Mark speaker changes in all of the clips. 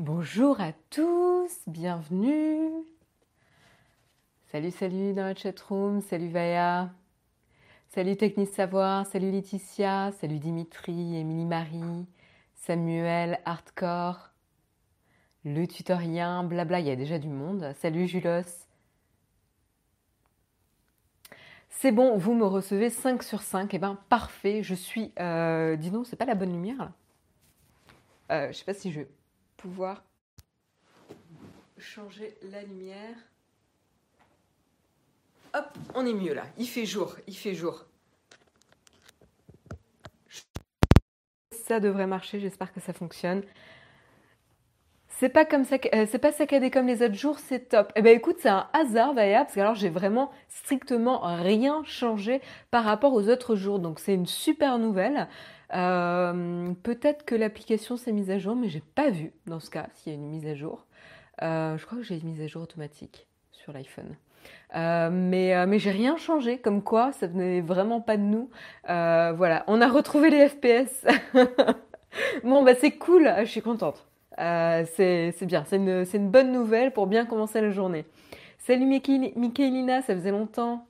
Speaker 1: Bonjour à tous, bienvenue. Salut, salut dans la chatroom, salut Vaya, salut Technis Savoir, salut Laetitia, salut Dimitri, Émilie Marie, Samuel, Hardcore, le tutorien, blabla, il y a déjà du monde. Salut Julos. C'est bon, vous me recevez 5 sur 5. Eh ben parfait, je suis. Euh, dis donc, c'est pas la bonne lumière là euh, Je sais pas si je pouvoir changer la lumière. Hop, on est mieux là. Il fait jour, il fait jour. Ça devrait marcher, j'espère que ça fonctionne. C'est pas comme ça, euh, c'est pas saccadé comme les autres jours, c'est top. Eh ben écoute, c'est un hasard d'ailleurs, parce que alors j'ai vraiment strictement rien changé par rapport aux autres jours, donc c'est une super nouvelle. Euh, peut-être que l'application s'est mise à jour, mais j'ai pas vu dans ce cas s'il y a une mise à jour. Euh, je crois que j'ai une mise à jour automatique sur l'iPhone. mais mais j'ai rien changé, comme quoi ça venait vraiment pas de nous. voilà, on a retrouvé les FPS. bon bah c'est cool, je suis contente. Euh, c'est bien, c'est une, une, bonne nouvelle pour bien commencer la journée. Salut Michelina, ça faisait longtemps.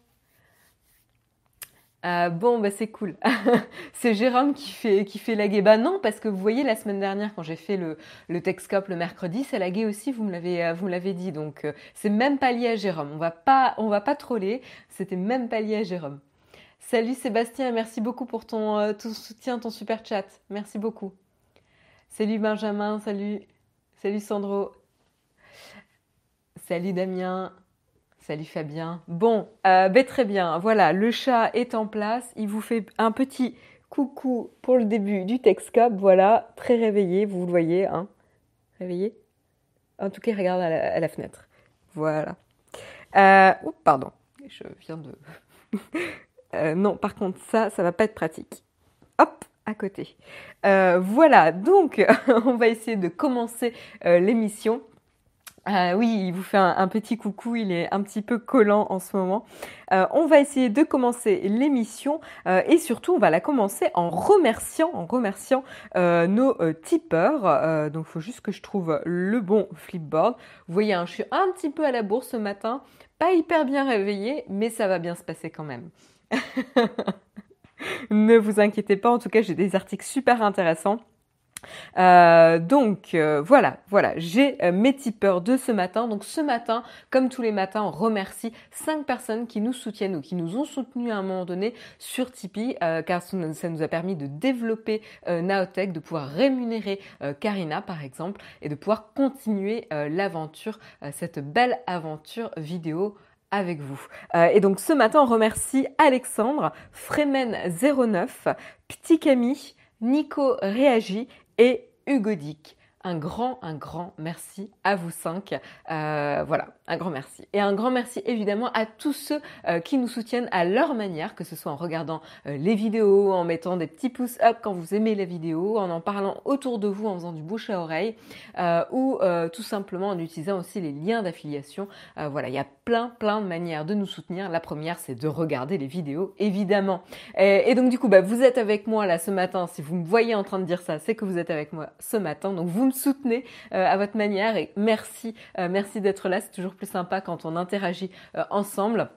Speaker 1: Euh, bon, bah c'est cool. c'est Jérôme qui fait, qui fait laguer. Bah non, parce que vous voyez, la semaine dernière, quand j'ai fait le, le Texcope le mercredi, ça laguait aussi, vous me l'avez, euh, dit. Donc, c'est même pas lié à Jérôme. On va pas, on va pas troller. C'était même pas lié à Jérôme. Salut Sébastien, merci beaucoup pour ton, ton soutien, ton super chat. Merci beaucoup. Salut Benjamin, salut, salut Sandro, salut Damien, salut Fabien. Bon, euh, ben très bien, voilà, le chat est en place, il vous fait un petit coucou pour le début du Texcop, voilà, très réveillé, vous le voyez, hein, réveillé. En tout cas, regarde à la, fenêtre, voilà. Euh, pardon, je viens de... Euh, non, par contre, ça, ça va pas être pratique. Hop à côté. Euh, voilà, donc on va essayer de commencer l'émission. Euh, oui, il vous fait un, petit coucou, il est un petit peu collant en ce moment. on va essayer de commencer l'émission et surtout on va la commencer en remerciant, en remerciant nos tipeurs. donc il faut juste que je trouve le bon flipboard. Vous voyez, hein, je suis un petit peu à la bourse ce matin, pas hyper bien réveillée, mais ça va bien se passer quand même. ne vous inquiétez pas, en tout cas j'ai des articles super intéressants. Euh, donc euh, voilà, voilà, j'ai euh, mes tipeurs de ce matin. Donc ce matin, comme tous les matins, on remercie cinq personnes qui nous soutiennent ou qui nous ont soutenus à un moment donné sur Tipeee, car ça nous a permis de développer Naotech, de pouvoir rémunérer Karina par exemple, et de pouvoir continuer l'aventure, cette belle aventure vidéo avec vous. Et donc ce matin, on remercie Alexandre, Fremen09, Petit Camille, Nico Réagi et Hugo Dick un grand, un grand merci à vous cinq. Euh, voilà, un grand merci. Et un grand merci évidemment à tous ceux euh, qui nous soutiennent à leur manière, que ce soit en regardant euh, les vidéos, en mettant des petits pouces up quand vous aimez la vidéo, en en parlant autour de vous, en faisant du bouche à oreille, ou tout simplement en utilisant aussi les liens d'affiliation. voilà, il y a plein, plein de manières de nous soutenir. La première, c'est de regarder les vidéos, évidemment. Et, donc du coup, bah, vous êtes avec moi là ce matin. Si vous me voyez en train de dire ça, c'est que vous êtes avec moi ce matin. Donc vous soutenez euh, à votre manière et merci, euh, merci d'être là. C'est toujours plus sympa quand on interagit euh, ensemble.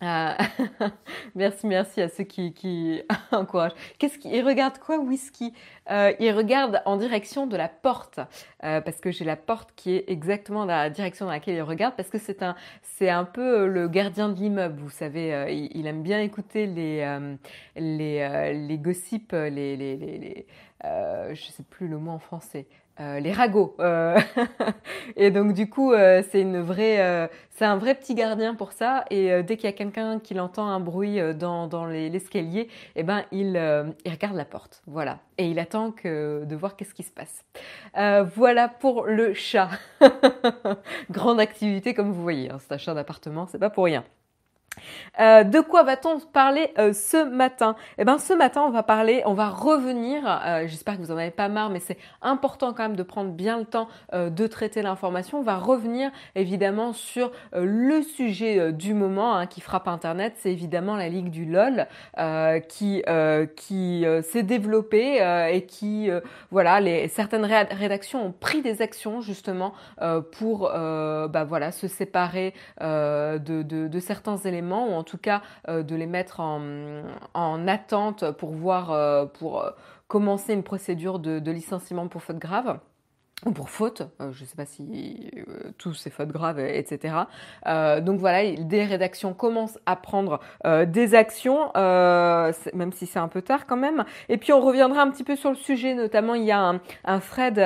Speaker 1: merci, merci à ceux qui, qui encouragent. Qu'est-ce qu'ils regardent quoi, whisky? Euh, Ils regardent en direction de la porte parce que j'ai la porte qui est exactement la direction dans laquelle ils regardent parce que c'est un, c'est un peu le gardien de l'immeuble. Vous savez, il, aime bien écouter les, les, les gossips, les, les, les, je sais plus le mot en français. Euh, les ragots. Euh, et donc du coup, euh, c'est une vraie, c'est un vrai petit gardien pour ça. Et dès qu'il y a quelqu'un qui entend un bruit dans, dans l'escalier, eh ben il, il, regarde la porte. Voilà. Et il attend de voir qu'est-ce qui se passe. voilà pour le chat. Grande activité comme vous voyez. Hein, c'est un chat d'appartement, c'est pas pour rien. Euh, de quoi va-t-on parler euh, ce matin? Eh ben, ce matin, on va parler, on va revenir. Euh, j'espère que vous en avez pas marre, mais c'est important quand même de prendre bien le temps de traiter l'information. On va revenir évidemment sur le sujet du moment hein, qui frappe Internet. C'est évidemment la ligue du LOL qui s'est développée et qui voilà, certaines rédactions ont pris des actions justement pour bah voilà se séparer de certains éléments ou en tout cas euh, de les mettre en, attente pour voir, euh, pour euh, commencer une procédure de licenciement pour faute grave ou pour faute, euh, je ne sais pas si euh, tous ces fautes graves, etc. Euh, donc voilà, des rédactions commencent à prendre des actions, même si c'est un peu tard quand même. Et puis on reviendra un petit peu sur le sujet, notamment il y a un, un thread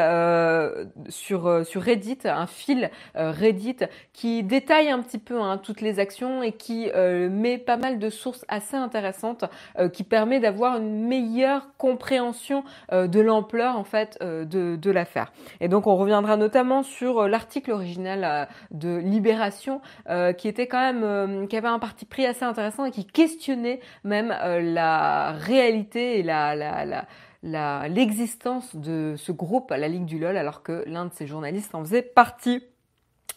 Speaker 1: sur sur Reddit, un fil Reddit qui détaille un petit peu hein, toutes les actions et qui met pas mal de sources assez intéressantes, qui permet d'avoir une meilleure compréhension de l'ampleur en fait de, de l'affaire. Donc on reviendra notamment sur euh, l'article original euh, de Libération euh, qui était quand même qui avait un parti pris assez intéressant et qui questionnait même la réalité et la, l'existence de ce groupe, la Ligue du LOL, alors que l'un de ses journalistes en faisait partie.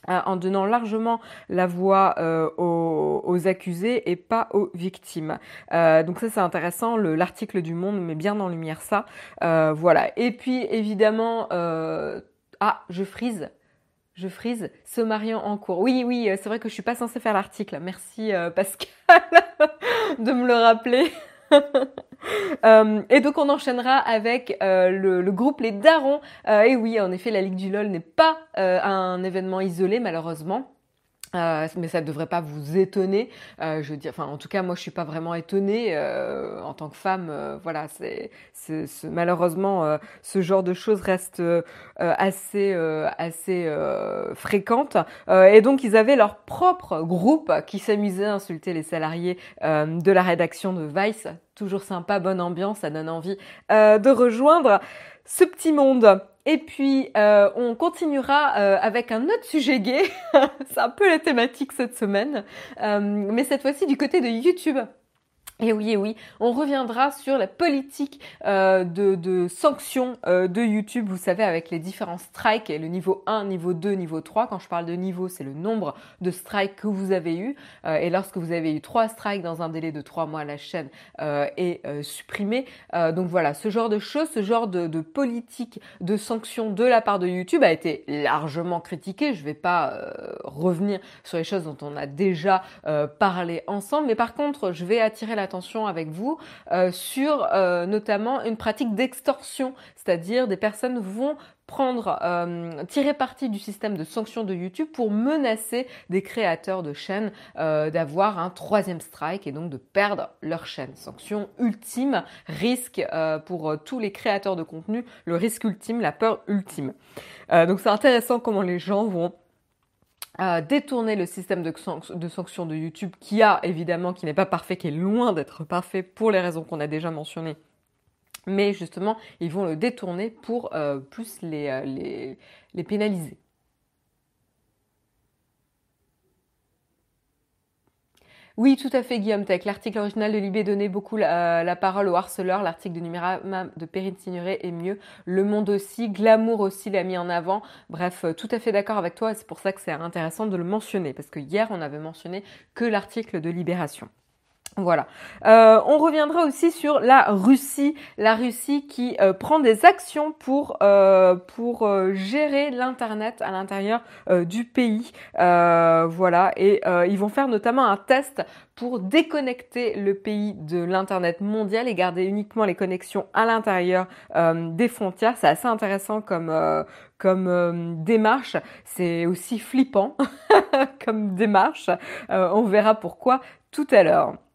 Speaker 1: Euh, en donnant largement la voix euh, aux, accusés et pas aux victimes. Euh, donc ça c'est intéressant, l'article du Monde met bien en lumière ça. voilà. Et puis évidemment, ah je frise. Je frise, se mariant en cours. Oui, oui, c'est vrai que je suis pas censée faire l'article. Merci Pascal de me le rappeler. Euh, et donc on enchaînera avec euh, le, groupe Les Darons. Euh, et oui, en effet, la Ligue du LOL n'est pas un événement isolé malheureusement. Euh, mais ça ne devrait pas vous étonner. Euh, je veux enfin, en tout cas, moi, je suis pas vraiment étonnée euh, en tant que femme. Voilà, malheureusement, ce genre de choses reste assez, assez fréquente. et donc, ils avaient leur propre groupe qui s'amusait à insulter les salariés de la rédaction de Vice. Toujours sympa, bonne ambiance, ça donne envie de rejoindre ce petit monde. Et puis, euh, on continuera euh, avec un autre sujet gay. C'est un peu la thématique cette semaine. Euh, mais cette fois-ci du côté de YouTube. Et oui, et oui, on reviendra sur la politique euh, de, sanctions euh, de YouTube, vous savez, avec les différents strikes, et le niveau 1, niveau 2, niveau 3. Quand je parle de niveau, c'est le nombre de strikes que vous avez eu. Euh, et lorsque vous avez eu 3 strikes dans un délai de 3 mois, la chaîne est supprimée. donc voilà, ce genre de choses, ce genre de, de, politique de sanctions de la part de YouTube a été largement critiqué. Je ne vais pas revenir sur les choses dont on a déjà parlé ensemble, mais par contre, je vais attirer la avec vous euh, sur euh, notamment une pratique d'extorsion, c'est-à-dire des personnes vont prendre, euh, tirer parti du système de sanctions de YouTube pour menacer des créateurs de chaînes d'avoir un troisième strike et donc de perdre leur chaîne. Sanction ultime, risque pour tous les créateurs de contenu, le risque ultime, la peur ultime. donc c'est intéressant comment les gens vont détourner le système de, sanctions de YouTube qui a évidemment, qui n'est pas parfait, qui est loin d'être parfait pour les raisons qu'on a déjà mentionnées. Mais justement, ils vont le détourner pour euh, plus les, euh, pénaliser. Oui, tout à fait, Guillaume Tech. L'article original de Libé donnait beaucoup la, parole aux harceleurs. L'article de Numérama de Perrine Signoret est mieux. Le Monde aussi. Glamour aussi l'a mis en avant. Bref, euh, tout à fait d'accord avec toi. C'est pour ça que c'est intéressant de le mentionner. Parce que hier, on avait mentionné que l'article de Libération. Voilà. Euh, on reviendra aussi sur la Russie, la Russie qui euh, prend des actions pour euh, pour gérer l'internet à l'intérieur du pays. voilà, et ils vont faire notamment un test pour déconnecter le pays de l'internet mondial et garder uniquement les connexions à l'intérieur des frontières. C'est assez intéressant comme comme démarche. C'est aussi flippant comme démarche. on verra pourquoi tout à l'heure.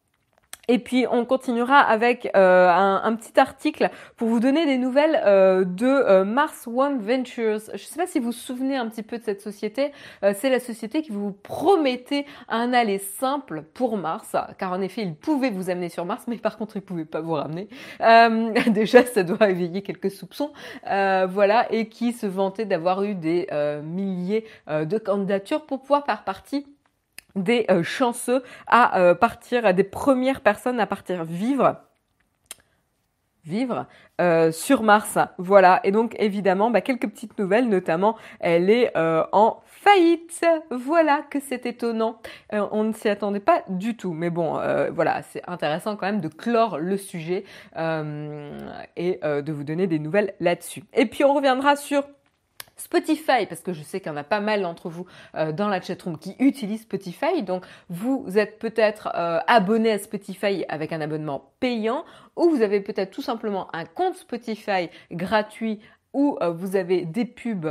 Speaker 1: Et puis on continuera avec euh, un, petit article pour vous donner des nouvelles euh, de euh, Mars One Ventures. Je ne sais pas si vous vous souvenez un petit peu de cette société. c'est la société qui vous promettait un aller simple pour Mars, car en effet il pouvait vous amener sur Mars, mais par contre il pouvait pas vous ramener. déjà ça doit éveiller quelques soupçons, voilà, et qui se vantait d'avoir eu des milliers de candidatures pour pouvoir faire partie des chanceux à partir, des premières personnes à partir vivre vivre euh, sur Mars. Voilà. Et donc évidemment, bah, quelques petites nouvelles, notamment elle est euh, en faillite. Voilà que c'est étonnant. Euh, on ne s'y attendait pas du tout. Mais bon, voilà, c'est intéressant quand même de clore le sujet et de vous donner des nouvelles là-dessus. Et puis on reviendra sur Spotify, parce que je sais qu'il y en a pas mal d'entre vous euh, dans la chatroom qui utilisent Spotify. Donc, vous êtes peut-être euh, abonné à Spotify avec un abonnement payant, ou vous avez peut-être tout simplement un compte Spotify gratuit où euh, vous avez des pubs,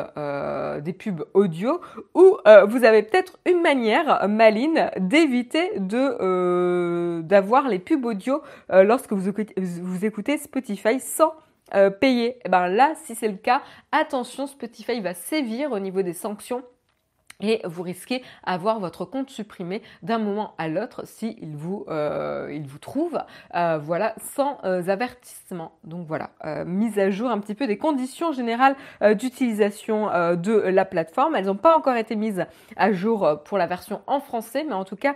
Speaker 1: des pubs audio, ou vous avez peut-être une manière maline d'éviter de d'avoir les pubs audio lorsque vous écoutez Spotify sans euh, payer. Et eh ben là, si c'est le cas, attention, Spotify va sévir au niveau des sanctions et vous risquez d'avoir votre compte supprimé d'un moment à l'autre si il vous, euh, vous trouve euh, voilà, sans avertissement. Donc voilà, mise à jour un petit peu des conditions générales d'utilisation de la plateforme. Elles n'ont pas encore été mises à jour pour la version en français, mais en tout cas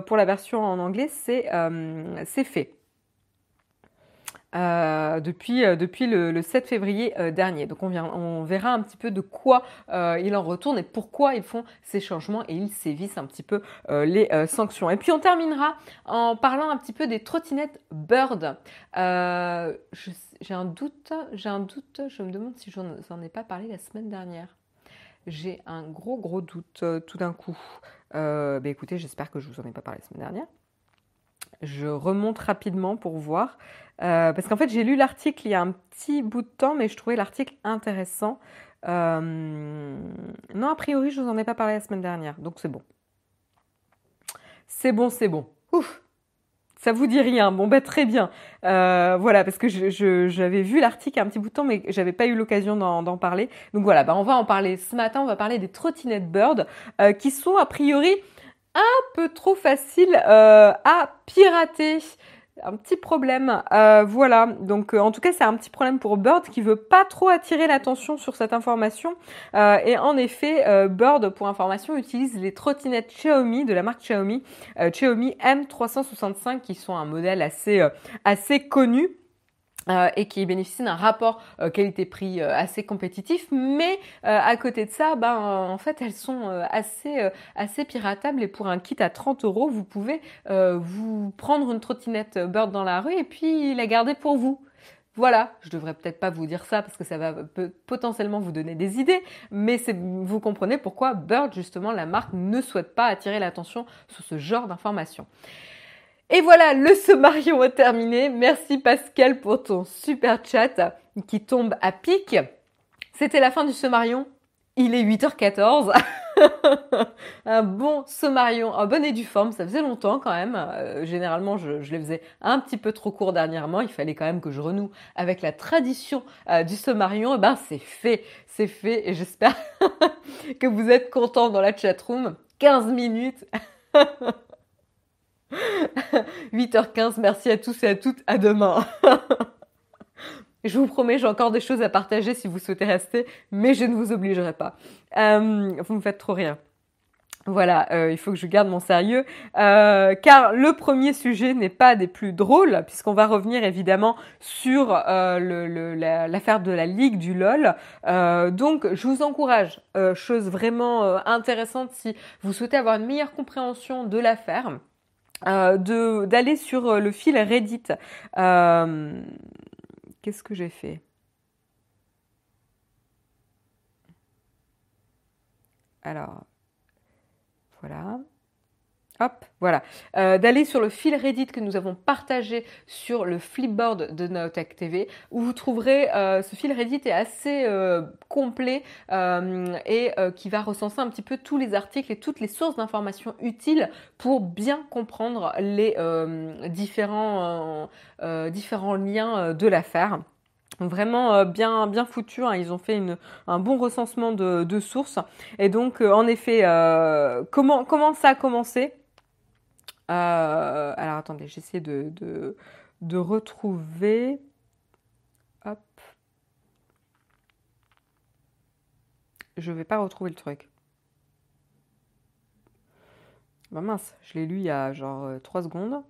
Speaker 1: pour la version en anglais, c'est fait. Euh, depuis, euh, depuis le, 7 février euh, dernier. Donc on, vient, on, verra un petit peu de quoi il en retourne et pourquoi ils font ces changements et ils sévissent un petit peu les sanctions. Et puis on terminera en parlant un petit peu des trottinettes Bird. j'ai un doute, j'ai un doute, je me demande si je n'en ai pas parlé la semaine dernière. J'ai un gros gros doute tout d'un coup. bah écoutez, j'espère que je vous en ai pas parlé la semaine dernière. Je remonte rapidement pour voir. Euh, parce qu'en fait, j'ai lu l'article il y a un petit bout de temps, mais je trouvais l'article intéressant. Euh, non, a priori, je vous en ai pas parlé la semaine dernière, donc c'est bon. C'est bon, c'est bon. Ouf ça vous dit rien Bon, bah très bien. Euh, voilà, parce que j'avais vu l'article un petit bout de temps, mais j'avais pas eu l'occasion d'en parler. Donc voilà, bah on va en parler ce matin. On va parler des trottinettes Bird, qui sont a priori un peu trop faciles à pirater un petit problème. Euh, voilà, donc euh, en tout cas c'est un petit problème pour Bird qui veut pas trop attirer l'attention sur cette information. Euh, et en effet, Bird, pour information, utilise les trottinettes Xiaomi de la marque Xiaomi, Xiaomi M365 qui sont un modèle assez assez connu. Euh, et qui bénéficient d'un rapport euh, qualité-prix euh, assez compétitif, mais à côté de ça, ben en fait elles sont assez assez piratables et pour un kit à 30 euros, vous pouvez vous prendre une trottinette Bird dans la rue et puis la garder pour vous. Voilà, je devrais peut-être pas vous dire ça parce que ça va potentiellement vous donner des idées, mais vous comprenez pourquoi Bird, justement, la marque ne souhaite pas attirer l'attention sur ce genre d'informations. Et voilà, le sommarion est terminé. Merci Pascal pour ton super chat qui tombe à pic. C'était la fin du sommarion. Il est 8h14. un bon sommarion, un bon et forme, ça faisait longtemps quand même. Euh, généralement, je, les faisais un petit peu trop court dernièrement. Il fallait quand même que je renoue avec la tradition euh, du sommarion. Et eh ben, c'est fait, c'est fait. Et j'espère que vous êtes contents dans la chatroom. 15 minutes. 8h15, merci à tous et à toutes, à demain. je vous promets, j'ai encore des choses à partager si vous souhaitez rester, mais je ne vous obligerai pas. Euh, vous me faites trop rire. Voilà, euh, il faut que je garde mon sérieux, euh, car le premier sujet n'est pas des plus drôles, puisqu'on va revenir évidemment sur l'affaire de la Ligue du LOL. donc, je vous encourage, chose vraiment intéressante si vous souhaitez avoir une meilleure compréhension de l'affaire. Euh, d'aller sur euh, le fil Reddit. Euh, qu'est-ce que j'ai fait? Alors, voilà hop, voilà, euh, d'aller sur le fil Reddit que nous avons partagé sur le flipboard de Naotech TV, où vous trouverez, euh, ce fil Reddit est assez euh, complet et qui va recenser un petit peu tous les articles et toutes les sources d'informations utiles pour bien comprendre les différents, différents liens de l'affaire vraiment bien bien foutu. Hein. Ils ont fait un bon recensement de, de sources. Et donc, en effet, comment comment ça a commencé? Euh, alors attendez, j'essaie de, de, de, retrouver. Hop. Je vais pas retrouver le truc. Bah mince, je l'ai lu il y a genre 3 secondes.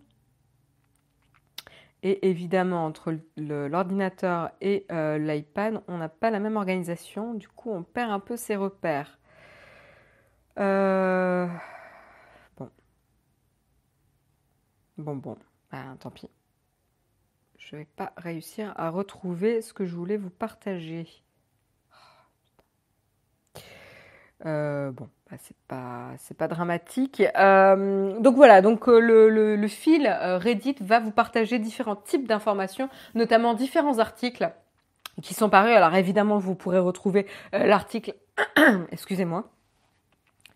Speaker 1: Et évidemment, entre l'ordinateur et l'iPad, on n'a pas la même organisation. Du coup, on perd un peu ses repères. bon. Bon, bon. Ben, tant pis je vais pas réussir à retrouver ce que je voulais vous partager. Euh, bon, bah, c'est pas c'est pas dramatique. Euh, donc voilà, donc euh, le, le, fil Reddit va vous partager différents types d'informations, notamment différents articles qui sont parus. Alors évidemment, vous pourrez retrouver l'article, excusez-moi,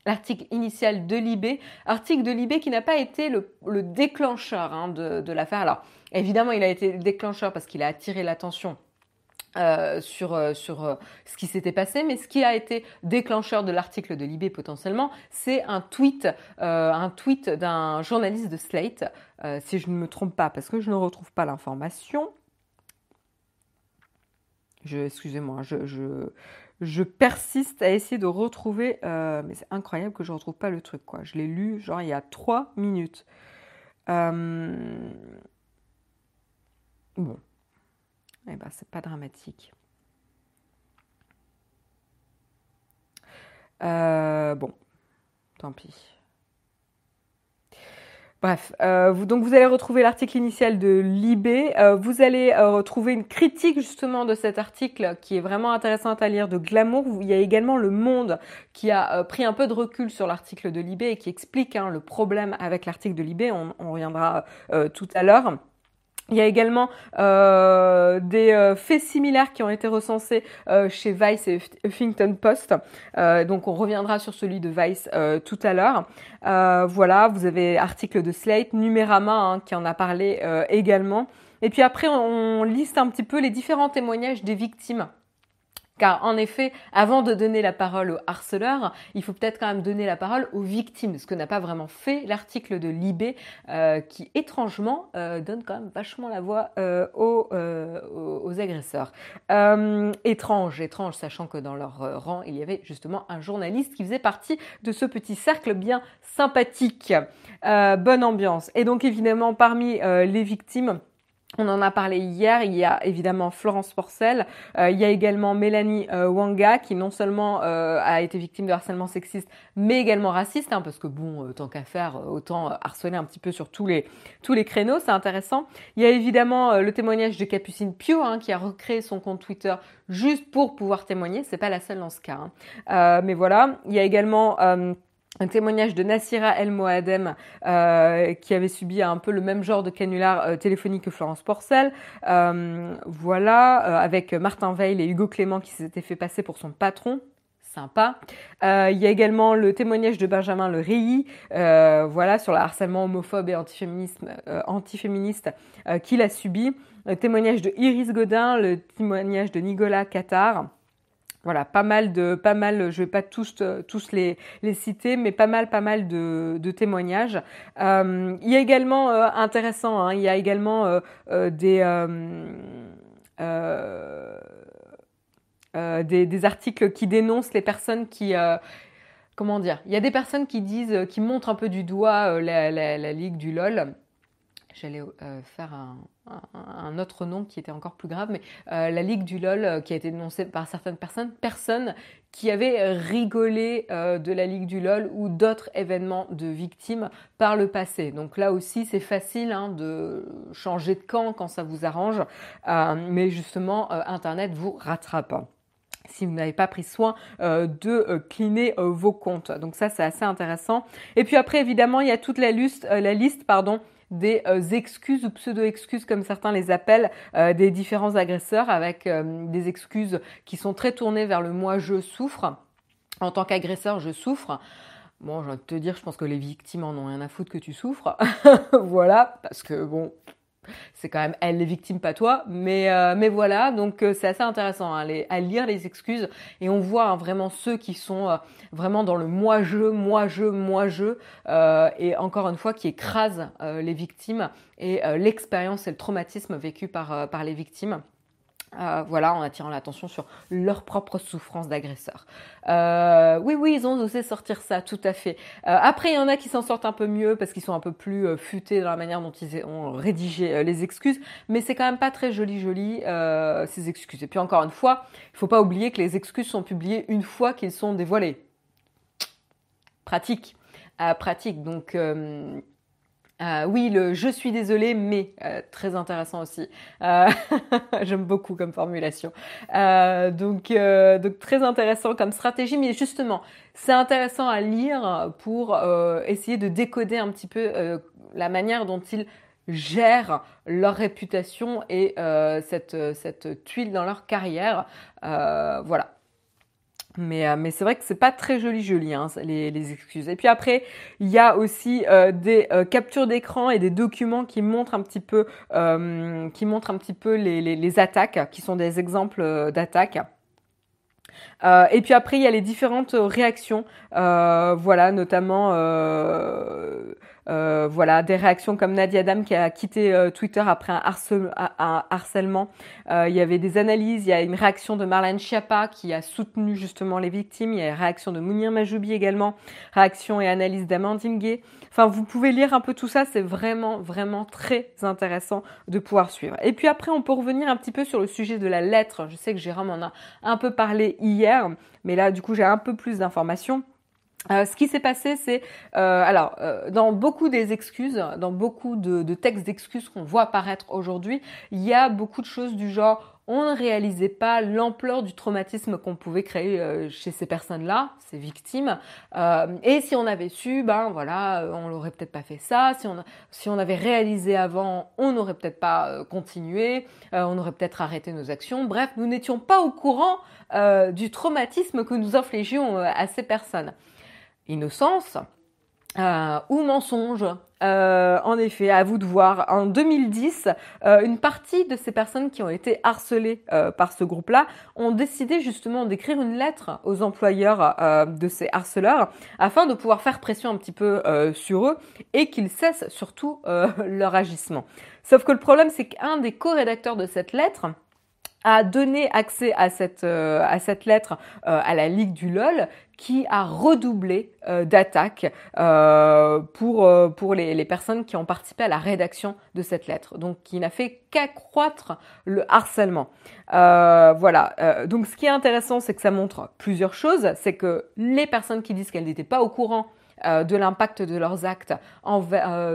Speaker 1: l'article initial de Libé, article de Libé qui n'a pas été le, déclencheur hein, de, l'affaire. Alors évidemment, il a été le déclencheur parce qu'il a attiré l'attention euh, sur, euh, euh, ce qui s'était passé, mais ce qui a été déclencheur de l'article de Libé potentiellement, c'est un tweet, un tweet d'un journaliste de Slate, si je ne me trompe pas, parce que je ne retrouve pas l'information. excusez-moi, je, je persiste à essayer de retrouver, euh, mais c'est incroyable que je ne retrouve pas le truc, quoi. Je l'ai lu, genre, il y a trois minutes. Euh, bon. Eh ben, c'est pas dramatique. Euh, bon, tant pis. Bref, euh, vous, donc vous allez retrouver l'article initial de Libé. Euh, vous allez euh, retrouver une critique justement de cet article qui est vraiment intéressante à lire de Glamour. Il y a également Le Monde qui a pris un peu de recul sur l'article de Libé et qui explique hein, le problème avec l'article de Libé. On, on reviendra tout à l'heure. Il y a également euh, des euh, faits similaires qui ont été recensés euh, chez Vice et Huffington Post. donc on reviendra sur celui de Vice tout à l'heure. voilà, vous avez article de Slate, Numérama hein, qui en a parlé également. Et puis après, on liste un petit peu les différents témoignages des victimes car en effet, avant de donner la parole aux harceleurs, il faut peut-être quand même donner la parole aux victimes, ce que n'a pas vraiment fait l'article de Libé, euh, qui étrangement euh, donne quand même vachement la voix euh, aux, aux, agresseurs. étrange, étrange, sachant que dans leur rang, il y avait justement un journaliste qui faisait partie de ce petit cercle bien sympathique. bonne ambiance. Et donc évidemment, parmi les victimes, on en a parlé hier, il y a évidemment Florence Porcel, euh, il y a également Mélanie euh, Wanga qui non seulement euh, a été victime de harcèlement sexiste mais également raciste, hein, parce que bon, tant qu'à faire, autant harceler un petit peu sur tous les, créneaux, c'est intéressant. Il y a évidemment le témoignage de Capucine Pio hein, qui a recréé son compte Twitter juste pour pouvoir témoigner, c'est pas la seule dans ce cas. Hein. mais voilà, il y a également un témoignage de Nassira El Moadem euh, qui avait subi un peu le même genre de canular euh, téléphonique que Florence Porcel. Euh, voilà, avec Martin Veil et Hugo Clément qui s'étaient fait passer pour son patron. Sympa. il y a également le témoignage de Benjamin Le Reilly, voilà, sur le harcèlement homophobe et antiféministe, antiféministe qu'il a subi. Le témoignage de Iris Godin, le témoignage de Nicolas Qatar. Voilà, pas mal de, pas mal, je vais pas tous, les, les citer, mais pas mal, pas mal de, témoignages. Euh, il y a également euh, intéressant, hein, il y a également euh, des, articles qui dénoncent les personnes qui comment dire Il y a des personnes qui disent, qui montrent un peu du doigt la, ligue du LOL j'allais euh, faire un, autre nom qui était encore plus grave, mais euh, la Ligue du LOL euh, qui a été dénoncée par certaines personnes, personnes qui avaient rigolé de la Ligue du LOL ou d'autres événements de victimes par le passé. Donc là aussi, c'est facile hein, de changer de camp quand ça vous arrange, mais justement, Internet vous rattrape si vous n'avez pas pris soin de cleaner vos comptes. Donc ça, c'est assez intéressant. Et puis après, évidemment, il y a toute la liste, la liste pardon, des euh, excuses ou pseudo-excuses comme certains les appellent euh, des différents agresseurs avec euh, des excuses qui sont très tournées vers le moi je souffre. En tant qu'agresseur, je souffre. Bon, je vais te dire, je pense que les victimes en ont rien à foutre que tu souffres. voilà, parce que bon, c'est quand même elle les victimes, pas toi. Mais, euh, mais voilà, donc euh, c'est assez intéressant hein, à lire les excuses et on voit hein, vraiment ceux qui sont euh, vraiment dans le moi-je, moi-je, moi-je et encore une fois qui écrasent les victimes et l'expérience et le traumatisme vécu par, par les victimes. Euh, voilà, en attirant l'attention sur leur propre souffrance d'agresseur. Euh, oui, oui, ils ont osé sortir ça, tout à fait. Euh, après, il y en a qui s'en sortent un peu mieux parce qu'ils sont un peu plus futés dans la manière dont ils ont rédigé les excuses, mais c'est quand même pas très joli, joli ces excuses. Et puis encore une fois, il faut pas oublier que les excuses sont publiées une fois qu'ils sont dévoilés. Pratique, pratique. Donc euh, oui, le je suis désolé, mais euh, très intéressant aussi. Euh, j'aime beaucoup comme formulation. donc, très intéressant comme stratégie, mais justement, c'est intéressant à lire pour essayer de décoder un petit peu la manière dont ils gèrent leur réputation et cette tuile dans leur carrière. voilà. Mais, euh, mais c'est vrai que c'est pas très joli joli hein, les, les, excuses. Et puis après, il y a aussi euh, des euh, captures d'écran et des documents qui montrent un petit peu, qui montrent un petit peu les, les, les attaques, qui sont des exemples d'attaques. et puis après, il y a les différentes réactions, voilà, notamment euh, voilà, des réactions comme Nadia Dam qui a quitté euh, Twitter après un, harcèlement. Euh, il y avait des analyses, il y a une réaction de Marlène Schiappa qui a soutenu justement les victimes. Il y a une réaction de Mounir Majoubi également, réaction et analyse d'Amandine Gay. Enfin, vous pouvez lire un peu tout ça, c'est vraiment, vraiment très intéressant de pouvoir suivre. Et puis après, on peut revenir un petit peu sur le sujet de la lettre. Je sais que Jérôme en a un peu parlé hier, mais là, du coup, j'ai un peu plus d'informations. Euh, ce qui s'est passé, c'est euh, alors euh, dans beaucoup des excuses, dans beaucoup de, textes d'excuses qu'on voit apparaître aujourd'hui, il y a beaucoup de choses du genre on ne réalisait pas l'ampleur du traumatisme qu'on pouvait créer chez ces personnes-là, ces victimes. et si on avait su, ben voilà, on n'aurait peut-être pas fait ça. Si on, si on avait réalisé avant, on n'aurait peut-être pas continué. on aurait peut-être arrêté nos actions. Bref, nous n'étions pas au courant du traumatisme que nous infligions à ces personnes innocence euh, ou mensonge. Euh, en effet, à vous de voir. En 2010, euh, une partie de ces personnes qui ont été harcelées par ce groupe-là ont décidé justement d'écrire une lettre aux employeurs de ces harceleurs afin de pouvoir faire pression un petit peu sur eux et qu'ils cessent surtout leur agissement. Sauf que le problème, c'est qu'un des co-rédacteurs de cette lettre a donné accès à cette, à cette lettre à la Ligue du LOL qui a redoublé euh, d'attaques euh, pour, euh, pour les, personnes qui ont participé à la rédaction de cette lettre. Donc qui n'a fait qu'accroître le harcèlement. voilà. donc ce qui est intéressant, c'est que ça montre plusieurs choses. C'est que les personnes qui disent qu'elles n'étaient pas au courant de l'impact de leurs actes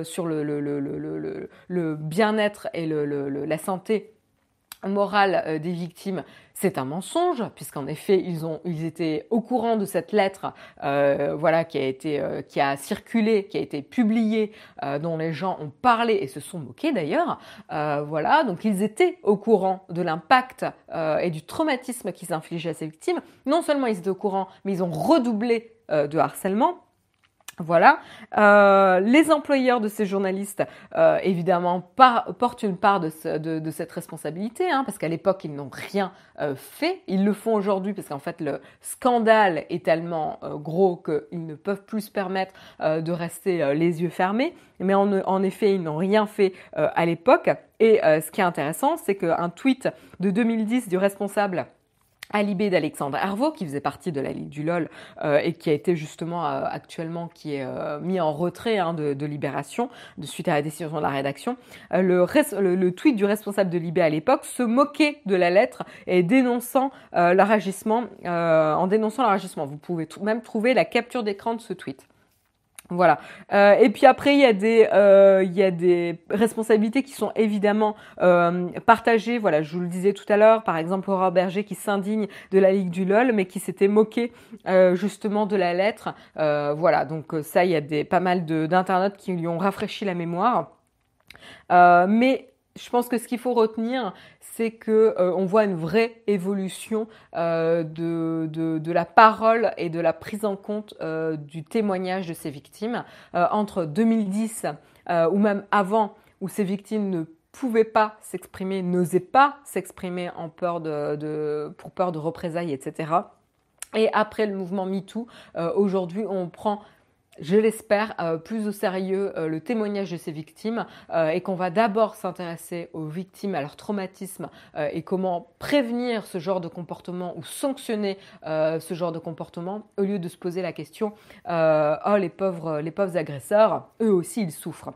Speaker 1: sur le, le, le, le bien-être et la santé morale euh, des victimes, c'est un mensonge, puisqu'en effet, ils ont, ils étaient au courant de cette lettre, euh, voilà, qui a été, euh, qui a circulé, qui a été publiée, dont les gens ont parlé et se sont moqués d'ailleurs, voilà, donc ils étaient au courant de l'impact et du traumatisme qu'ils infligeaient à ces victimes. Non seulement ils étaient au courant, mais ils ont redoublé de harcèlement. Voilà. Euh, les employeurs de ces journalistes, euh, évidemment, portent une part de, cette responsabilité, hein, parce qu'à l'époque, ils n'ont rien euh, fait. Ils le font aujourd'hui, parce qu'en fait, le scandale est tellement gros qu'ils ne peuvent plus se permettre de rester les yeux fermés. Mais en, en effet, ils n'ont rien fait à l'époque. Et ce qui est intéressant, c'est qu'un tweet de 2010 du responsable Alibé d'Alexandre Hervaux, qui faisait partie de la Ligue du LOL euh, et qui a été justement euh, actuellement qui est euh, mis en retrait hein, de, Libération de suite à la décision de la rédaction. Le, tweet du responsable de Libé à l'époque se moquait de la lettre et dénonçant leur en dénonçant leur agissement. Vous pouvez même trouver la capture d'écran de ce tweet. Voilà. Euh, et puis après, il y a des, euh, il y a des responsabilités qui sont évidemment euh, partagées. Voilà, je vous le disais tout à l'heure. Par exemple, Aurore Berger qui s'indigne de la Ligue du LOL, mais qui s'était moqué justement de la lettre. Voilà. Donc ça, il y a des pas mal d'internautes qui lui ont rafraîchi la mémoire. mais je pense que ce qu'il faut retenir, c'est que euh, on voit une vraie évolution euh, de, la parole et de la prise en compte euh, du témoignage de ces victimes entre 2010 ou même avant, où ces victimes ne pouvaient pas s'exprimer, n'osaient pas s'exprimer de, pour peur de représailles, etc. Et après le mouvement MeToo, aujourd'hui, on prend je l'espère, euh, plus au sérieux euh, le témoignage de ces victimes euh, et qu'on va d'abord s'intéresser aux victimes, à leur traumatisme et comment prévenir ce genre de comportement ou sanctionner ce genre de comportement au lieu de se poser la question oh les pauvres les pauvres agresseurs, eux aussi ils souffrent.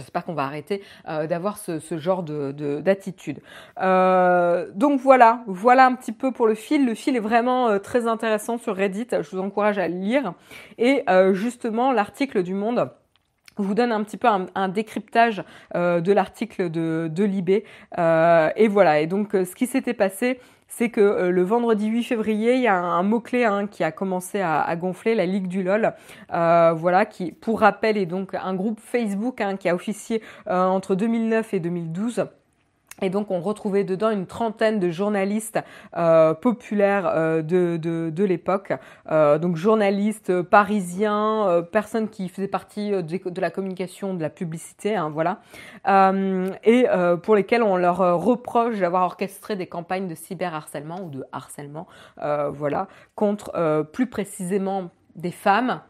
Speaker 1: J'espère qu'on va arrêter d'avoir ce, genre d'attitude. donc voilà, voilà un petit peu pour le fil. Le fil est vraiment très intéressant sur Reddit. Je vous encourage à le lire. Et justement, l'article du Monde vous donne un petit peu un, décryptage de l'article de, de Libé. et voilà, et donc ce qui s'était passé, c'est que euh, le vendredi 8 février, il y a un, mot-clé hein, qui a commencé à, gonfler, la Ligue du LOL, euh, voilà, qui, pour rappel, est donc un groupe Facebook hein, qui a officié euh, entre 2009 et 2012 et donc on retrouvait dedans une trentaine de journalistes euh, populaires euh, de, de, l'époque, euh, donc journalistes parisiens, personnes qui faisaient partie de, la communication, de la publicité, hein, voilà, et pour lesquels on leur reproche d'avoir orchestré des campagnes de cyberharcèlement ou de harcèlement, voilà, contre plus précisément des femmes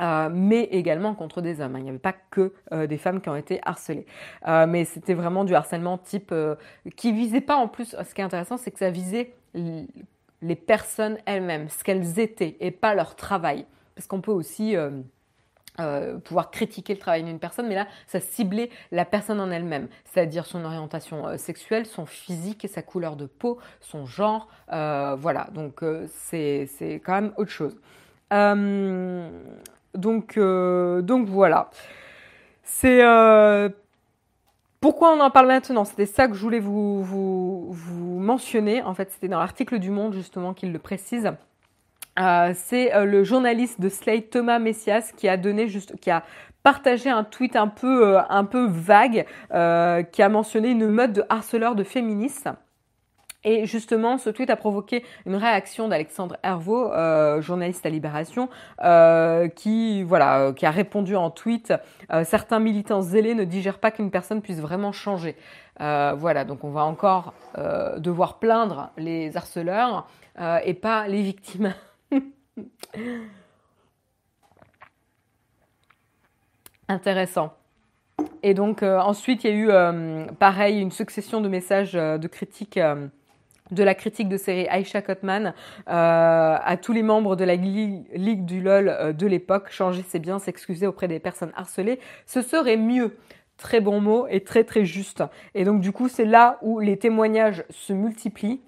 Speaker 1: euh, mais également contre des hommes. Hein. Il n'y avait pas que euh, des femmes qui ont été harcelées. Euh, mais c'était vraiment du harcèlement type qui visait pas en plus. Ce qui est intéressant, c'est que ça visait les personnes elles-mêmes, ce qu'elles étaient, et pas leur travail. Parce qu'on peut aussi pouvoir critiquer le travail d'une personne, mais là, ça ciblait la personne en elle-même, c'est-à-dire son orientation sexuelle, son physique, sa couleur de peau, son genre. voilà, donc c'est quand même autre chose. Donc, euh, donc voilà. C'est euh, pourquoi on en parle maintenant? C'était ça que je voulais vous, vous, mentionner. En fait, c'était dans l'article du Monde justement qu'il le précise. Euh, c'est le journaliste de Slate Thomas Messias qui a donné qui a partagé un tweet un peu, un peu vague, qui a mentionné une mode de harceleur de féministes. Et justement, ce tweet a provoqué une réaction d'Alexandre Hervaux, euh, journaliste à Libération, euh, qui euh, qui a répondu en tweet certains militants zélés ne digèrent pas qu'une personne puisse vraiment changer. voilà, donc on va encore devoir plaindre les harceleurs et pas les victimes. Intéressant. Et donc ensuite, il y a eu pareil une succession de messages de critiques de la critique de série Aisha Kotman euh, à tous les membres de la Ligue du LOL euh, de l'époque, changer c'est bien, s'excuser auprès des personnes harcelées, ce serait mieux. Très bon mot et très très juste. Et donc du coup, c'est là où les témoignages se multiplient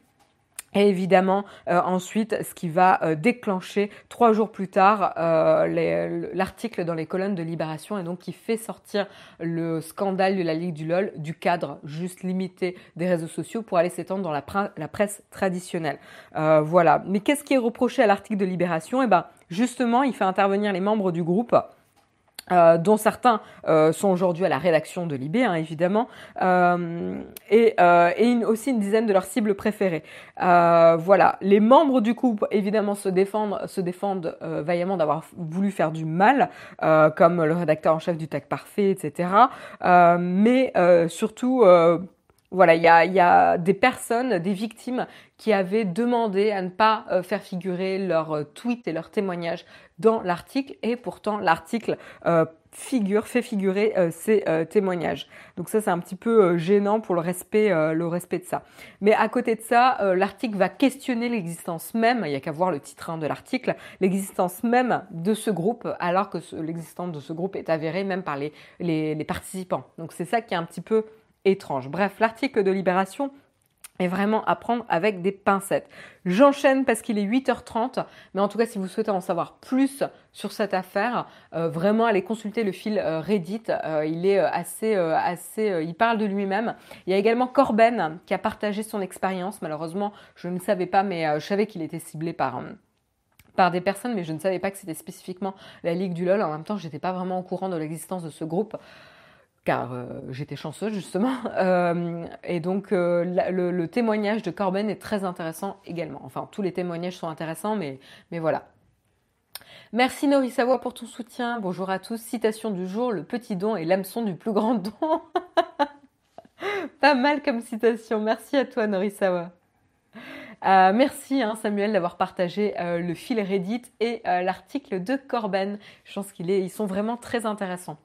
Speaker 1: et évidemment, euh, ensuite, ce qui va euh, déclencher trois jours plus tard euh, l'article dans les colonnes de Libération et donc qui fait sortir le scandale de la Ligue du LOL du cadre juste limité des réseaux sociaux pour aller s'étendre dans la, presse traditionnelle. voilà. Mais qu'est-ce qui est reproché à l'article de Libération? Eh ben, justement, il fait intervenir les membres du groupe euh, dont certains euh, sont aujourd'hui à la rédaction de Libé, hein, évidemment, euh, et, aussi une dizaine de leurs cibles préférées. voilà, les membres du couple, évidemment, se défendent, vaillamment d'avoir voulu faire du mal, comme le rédacteur en chef du Tag Parfait, etc. mais surtout voilà, il y a, des personnes, des victimes qui avaient demandé à ne pas faire figurer leurs tweets et leurs témoignages dans l'article et pourtant l'article euh, figure, fait figurer ces témoignages. Donc ça c'est un petit peu gênant pour le respect, le respect de ça. Mais à côté de ça, l'article va questionner l'existence même, il y a qu'à voir le titre hein, de l'article, l'existence même de ce groupe alors que l'existence de ce groupe est avérée même par les participants. Donc c'est ça qui est un petit peu étrange. Bref, l'article de Libération est vraiment à prendre avec des pincettes. J'enchaîne parce qu'il est 8h30, mais en tout cas, si vous souhaitez en savoir plus sur cette affaire, euh, vraiment allez consulter le fil euh, Reddit. Euh, il est assez, assez, il parle de lui-même. Il y a également Corben qui a partagé son expérience. Malheureusement, je ne savais pas, mais je savais qu'il était ciblé par par des personnes, mais je ne savais pas que c'était spécifiquement la Ligue du LOL. En même temps, j'étais pas vraiment au courant de l'existence de ce groupe car euh, j'étais chanceuse justement. Euh, et donc euh, le, témoignage de Corben est très intéressant également. Enfin, tous les témoignages sont intéressants, mais, voilà. Merci Nori Savoie pour ton soutien. Bonjour à tous. Citation du jour, le petit don est l'hameçon du plus grand don. Pas mal comme citation. Merci à toi Nori Savoie. merci hein, Samuel d'avoir partagé le fil Reddit et l'article de Corben. Je pense qu'ils sont vraiment très intéressants.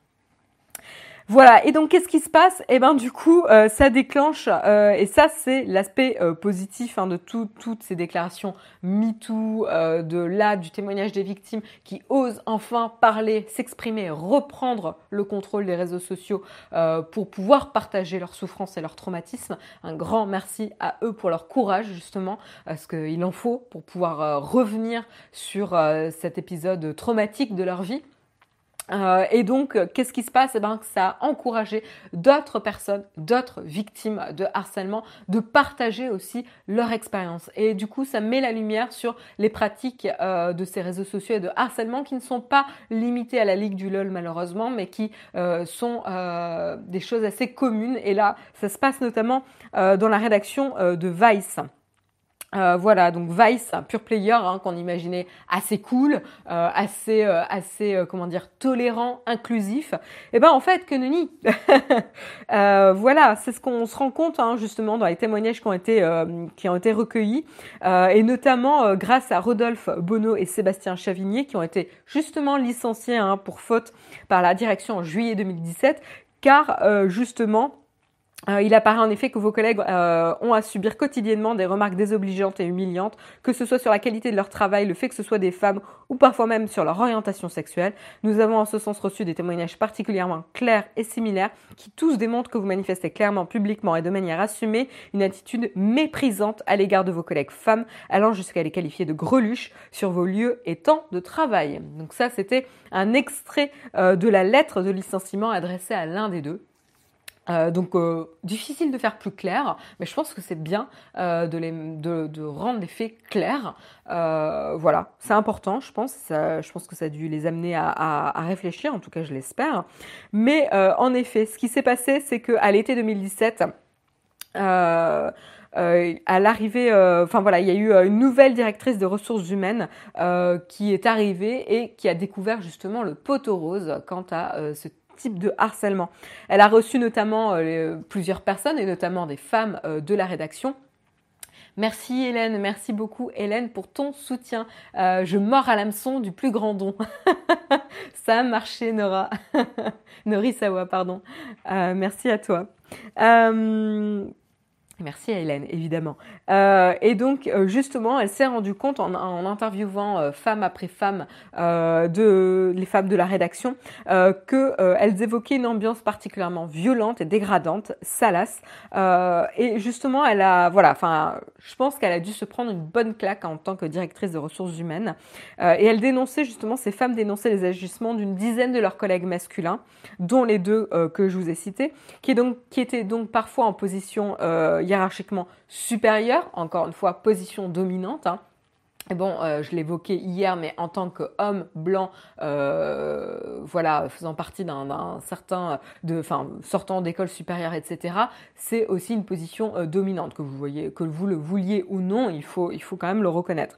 Speaker 1: Voilà, et donc qu'est-ce qui se passe? Eh ben du coup, euh, ça déclenche, euh, et ça c'est l'aspect euh, positif hein, de toutes ces déclarations MeToo, de là, du témoignage des victimes qui osent enfin parler, s'exprimer, reprendre le contrôle des réseaux sociaux pour pouvoir partager leurs souffrances et leurs traumatismes. Un grand merci à eux pour leur courage justement, parce qu'il en faut pour pouvoir revenir sur cet épisode traumatique de leur vie. Euh, et donc, euh, qu'est-ce qui se passe? Eh ben, ça a encouragé d'autres personnes, d'autres victimes de harcèlement, de partager aussi leur expérience. Et du coup, ça met la lumière sur les pratiques euh, de ces réseaux sociaux et de harcèlement qui ne sont pas limitées à la Ligue du LOL malheureusement, mais qui sont des choses assez communes. Et là, ça se passe notamment dans la rédaction de Vice. Euh, voilà, donc Vice, un pur player hein, qu'on imaginait assez cool, euh, assez, euh, assez, comment dire, tolérant, inclusif. Et eh ben en fait, que nenni. voilà, c'est ce qu'on se rend compte hein, justement dans les témoignages qui ont été, qui ont été recueillis, et notamment grâce à Rodolphe Bonneau et Sébastien Chavigné qui ont été justement licenciés hein, pour faute par la direction en juillet 2017, car justement euh, il apparaît en effet que vos collègues euh, ont à subir quotidiennement des remarques désobligeantes et humiliantes, que ce soit sur la qualité de leur travail, le fait que ce soit des femmes ou parfois même sur leur orientation sexuelle. Nous avons en ce sens reçu des témoignages particulièrement clairs et similaires qui tous démontrent que vous manifestez clairement, publiquement et de manière assumée une attitude méprisante à l'égard de vos collègues femmes, allant jusqu'à les qualifier de greluches sur vos lieux et temps de travail. Donc ça, c'était un extrait euh, de la lettre de licenciement adressée à l'un des deux. Euh, donc euh, difficile de faire plus clair, mais je pense que c'est bien euh, de, les, de, de, rendre les faits clairs. voilà, c'est important, je pense. Ça, je pense que ça a dû les amener à, à, à réfléchir, en tout cas je l'espère. Mais en effet, ce qui s'est passé, c'est qu'à l'été 2017, euh, à l'arrivée, enfin voilà, il y a eu une nouvelle directrice de ressources humaines euh, qui est arrivée et qui a découvert justement le poteau rose quant à ce type de harcèlement. Elle a reçu notamment euh, plusieurs personnes et notamment des femmes euh, de la rédaction. Merci Hélène, merci beaucoup Hélène pour ton soutien. Euh, je mords à l'hameçon du plus grand don. Ça a marché Nora. Norisawa, pardon. merci à toi. Merci Hélène, évidemment. Euh, et donc, euh, justement, elle s'est rendue compte en, interviewant euh, femme après femme euh, de les femmes de la rédaction qu'elles évoquaient une ambiance particulièrement violente et dégradante, salace. et justement, elle a, voilà, enfin, je pense qu'elle a dû se prendre une bonne claque en tant que directrice de ressources humaines. et elle dénonçait justement, ces femmes dénonçaient les agissements d'une dizaine de leurs collègues masculins, dont les deux que je vous ai cités, qui, donc, qui étaient donc parfois en position hiérarchiquement supérieur, encore une fois, position dominante. Hein. Bon, euh, je l'évoquais hier, mais en tant qu'homme blanc, euh, voilà, faisant partie d'un certain, de, enfin, sortant d'école supérieure, etc., c'est aussi une position euh, dominante que vous voyez, que vous le vouliez ou non, il faut quand même le reconnaître.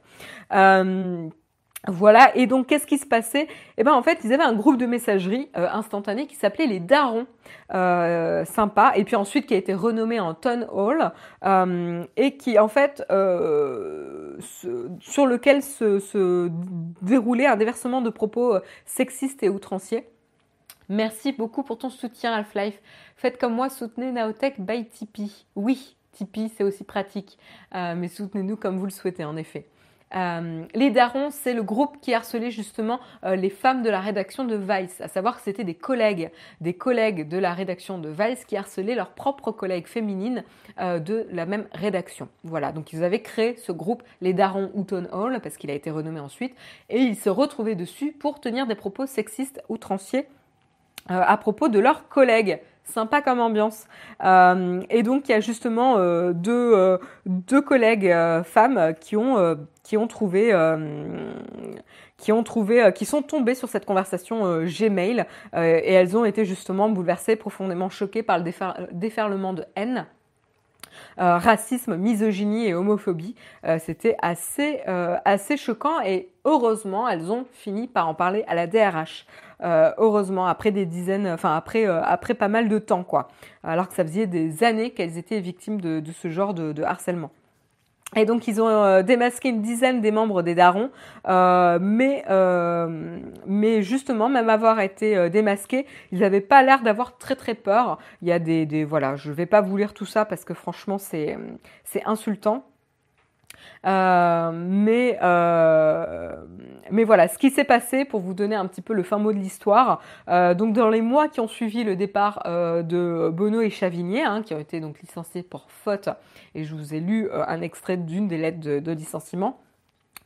Speaker 1: Voilà, et donc qu'est-ce qui se passait? Eh ben en fait, ils avaient un groupe de messagerie euh, instantané qui s'appelait les Darons, euh, sympa, et puis ensuite qui a été renommé en Town Hall, euh, et qui en fait euh, sur lequel se, se, déroulait un déversement de propos sexistes et outranciers. Merci beaucoup pour ton soutien Half-Life. Faites comme moi, soutenez Naotech by Tipeee. Oui, Tipeee c'est aussi pratique, mais soutenez-nous comme vous le souhaitez en effet. Euh, les darons, c'est le groupe qui harcelait justement euh, les femmes de la rédaction de Vice, à savoir que c'était des collègues, des collègues de la rédaction de Vice qui harcelaient leurs propres collègues féminines euh, de la même rédaction. Voilà, donc ils avaient créé ce groupe, les darons Houghton Hall, parce qu'il a été renommé ensuite, et ils se retrouvaient dessus pour tenir des propos sexistes outranciers à propos de leurs collègues sympa comme ambiance. Euh, et donc il y a justement euh, deux, euh, deux collègues femmes qui ont qui ont trouvé qui ont trouvé qui sont tombées sur cette conversation Gmail et elles ont été justement bouleversées, profondément choquées par le déferlement de haine. Racisme, misogynie et homophobie. C'était assez, assez choquant et heureusement, elles ont fini par en parler à la DRH. Euh, heureusement, après des dizaines, enfin après, euh, après pas mal de temps, quoi. Alors que ça faisait des années qu'elles étaient victimes de, ce genre de, harcèlement. Et donc ils ont euh, démasqué une dizaine des membres des Darons, euh, mais mais justement même avoir été démasqués, ils n'avaient pas l'air d'avoir très très peur. Il y a des, des voilà, je vais pas vous lire tout ça parce que franchement c'est insultant. Euh, mais, euh, mais voilà, ce qui s'est passé, pour vous donner un petit peu le fin mot de l'histoire, euh, donc dans les mois qui ont suivi le départ de Bono et Chavigné, hein, qui ont été donc licenciés pour faute, et je vous ai lu un extrait d'une des lettres de, licenciement,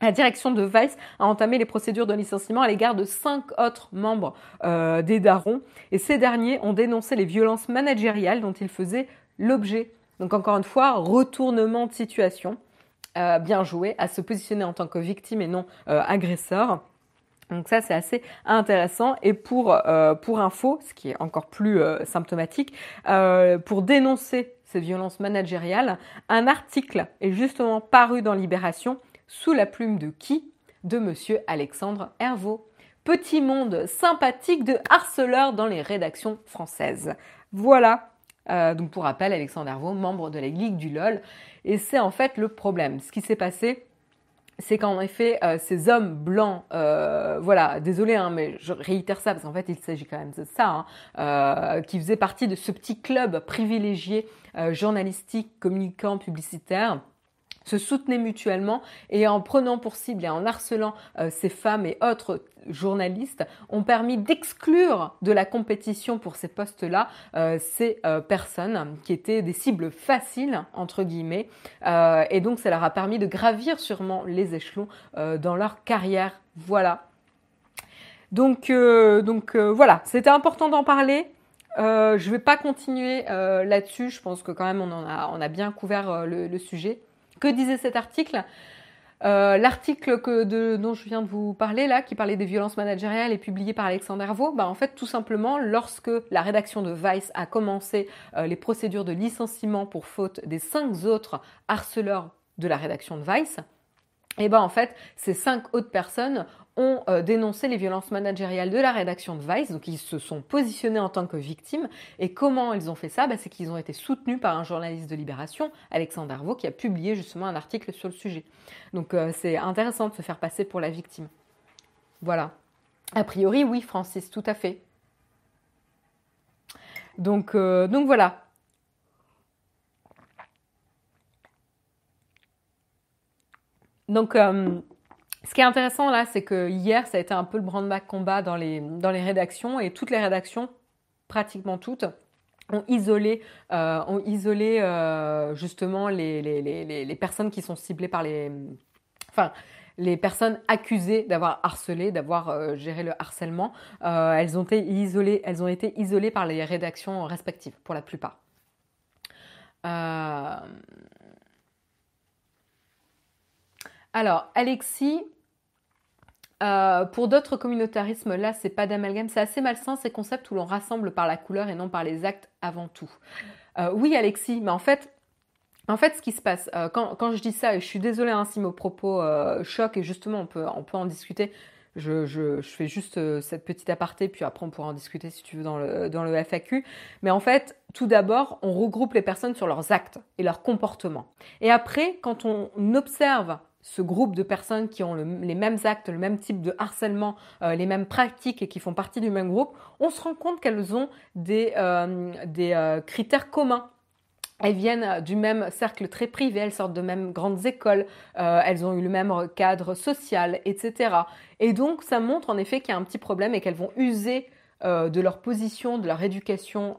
Speaker 1: la direction de Vice a entamé les procédures de licenciement à l'égard de cinq autres membres des Darons, et ces derniers ont dénoncé les violences managériales dont ils faisaient l'objet. Donc encore une fois, retournement de situation. Euh, bien joué à se positionner en tant que victime et non euh, agresseur. Donc ça, c'est assez intéressant. Et pour, euh, pour info, ce qui est encore plus symptomatique, pour dénoncer ces violences managériales, un article est justement paru dans Libération sous la plume de qui? De monsieur Alexandre Hervaux. Petit monde sympathique de harceleurs dans les rédactions françaises. Voilà. Donc pour rappel, Alexandre Hervaux, membre de la Ligue du LOL, et c'est en fait le problème. Ce qui s'est passé, c'est qu'en effet, euh, ces hommes blancs, euh, voilà, désolé, hein, mais je réitère ça parce qu'en fait, il s'agit quand même de ça, hein, euh, qui faisaient partie de ce petit club privilégié journalistique, communicant, publicitaire se soutenaient mutuellement et en prenant pour cible et en harcelant ces femmes et autres journalistes ont permis d'exclure de la compétition pour ces postes-là euh, ces euh, personnes qui étaient des cibles faciles entre guillemets euh, et donc ça leur a permis de gravir sûrement les échelons dans leur carrière. Voilà. Donc donc voilà, c'était important d'en parler. je ne vais pas continuer là-dessus. Je pense que quand même on en a on a bien couvert le sujet. Que disait cet article euh, l'article dont je viens de vous parler là, qui parlait des violences managériales, est publié par Alexandre Hervaux. Bah, en fait, tout simplement, lorsque la rédaction de Vice a commencé euh, les procédures de licenciement pour faute des cinq autres harceleurs de la rédaction de Vice, et ben en fait, ces cinq autres personnes ont euh, dénoncé les violences managériales de la rédaction de Vice, donc ils se sont positionnés en tant que victimes. Et comment ils ont fait ça? Bah, C'est qu'ils ont été soutenus par un journaliste de Libération, Alexandre Arvaux, qui a publié justement un article sur le sujet. Donc euh, c'est intéressant de se faire passer pour la victime. Voilà. A priori, oui, Francis, tout à fait. Donc, euh, donc voilà. Donc, ce qui est intéressant là, c'est que hier, ça a été un peu le branle-bas combat dans les, dans les rédactions et toutes les rédactions, pratiquement toutes, ont isolé, euh, ont isolé euh, justement les, les, les, les, personnes qui sont ciblées par les... Enfin, les personnes accusées d'avoir harcelé, d'avoir euh, géré le harcèlement, elles, ont été isolées, elles ont été isolées par les rédactions respectives, pour la plupart. Alors, Alexis, euh, pour d'autres communautarismes, là, c'est pas d'amalgame. C'est assez malsain ces concepts où l'on rassemble par la couleur et non par les actes avant tout. Euh, oui, Alexis, mais en fait, en fait, ce qui se passe, euh, quand, je dis ça, et je suis désolée hein, si mes propos choquent, et justement, on peut, on peut en discuter. Je, fais juste cette petite aparté, puis après on pourra en discuter si tu veux dans le, dans le FAQ. Mais en fait, tout d'abord, on regroupe les personnes sur leurs actes et leurs comportements. Et après, quand on observe ce groupe de personnes qui ont les mêmes actes, le même type de harcèlement, euh, les mêmes pratiques et qui font partie du même groupe, on se rend compte qu'elles ont des, euh, euh, critères communs. Elles viennent du même cercle très privé, elles sortent de même grandes écoles, elles ont eu le même cadre social, etc. Et donc ça montre en effet qu'il y a un petit problème et qu'elles vont user de leur position, de leur éducation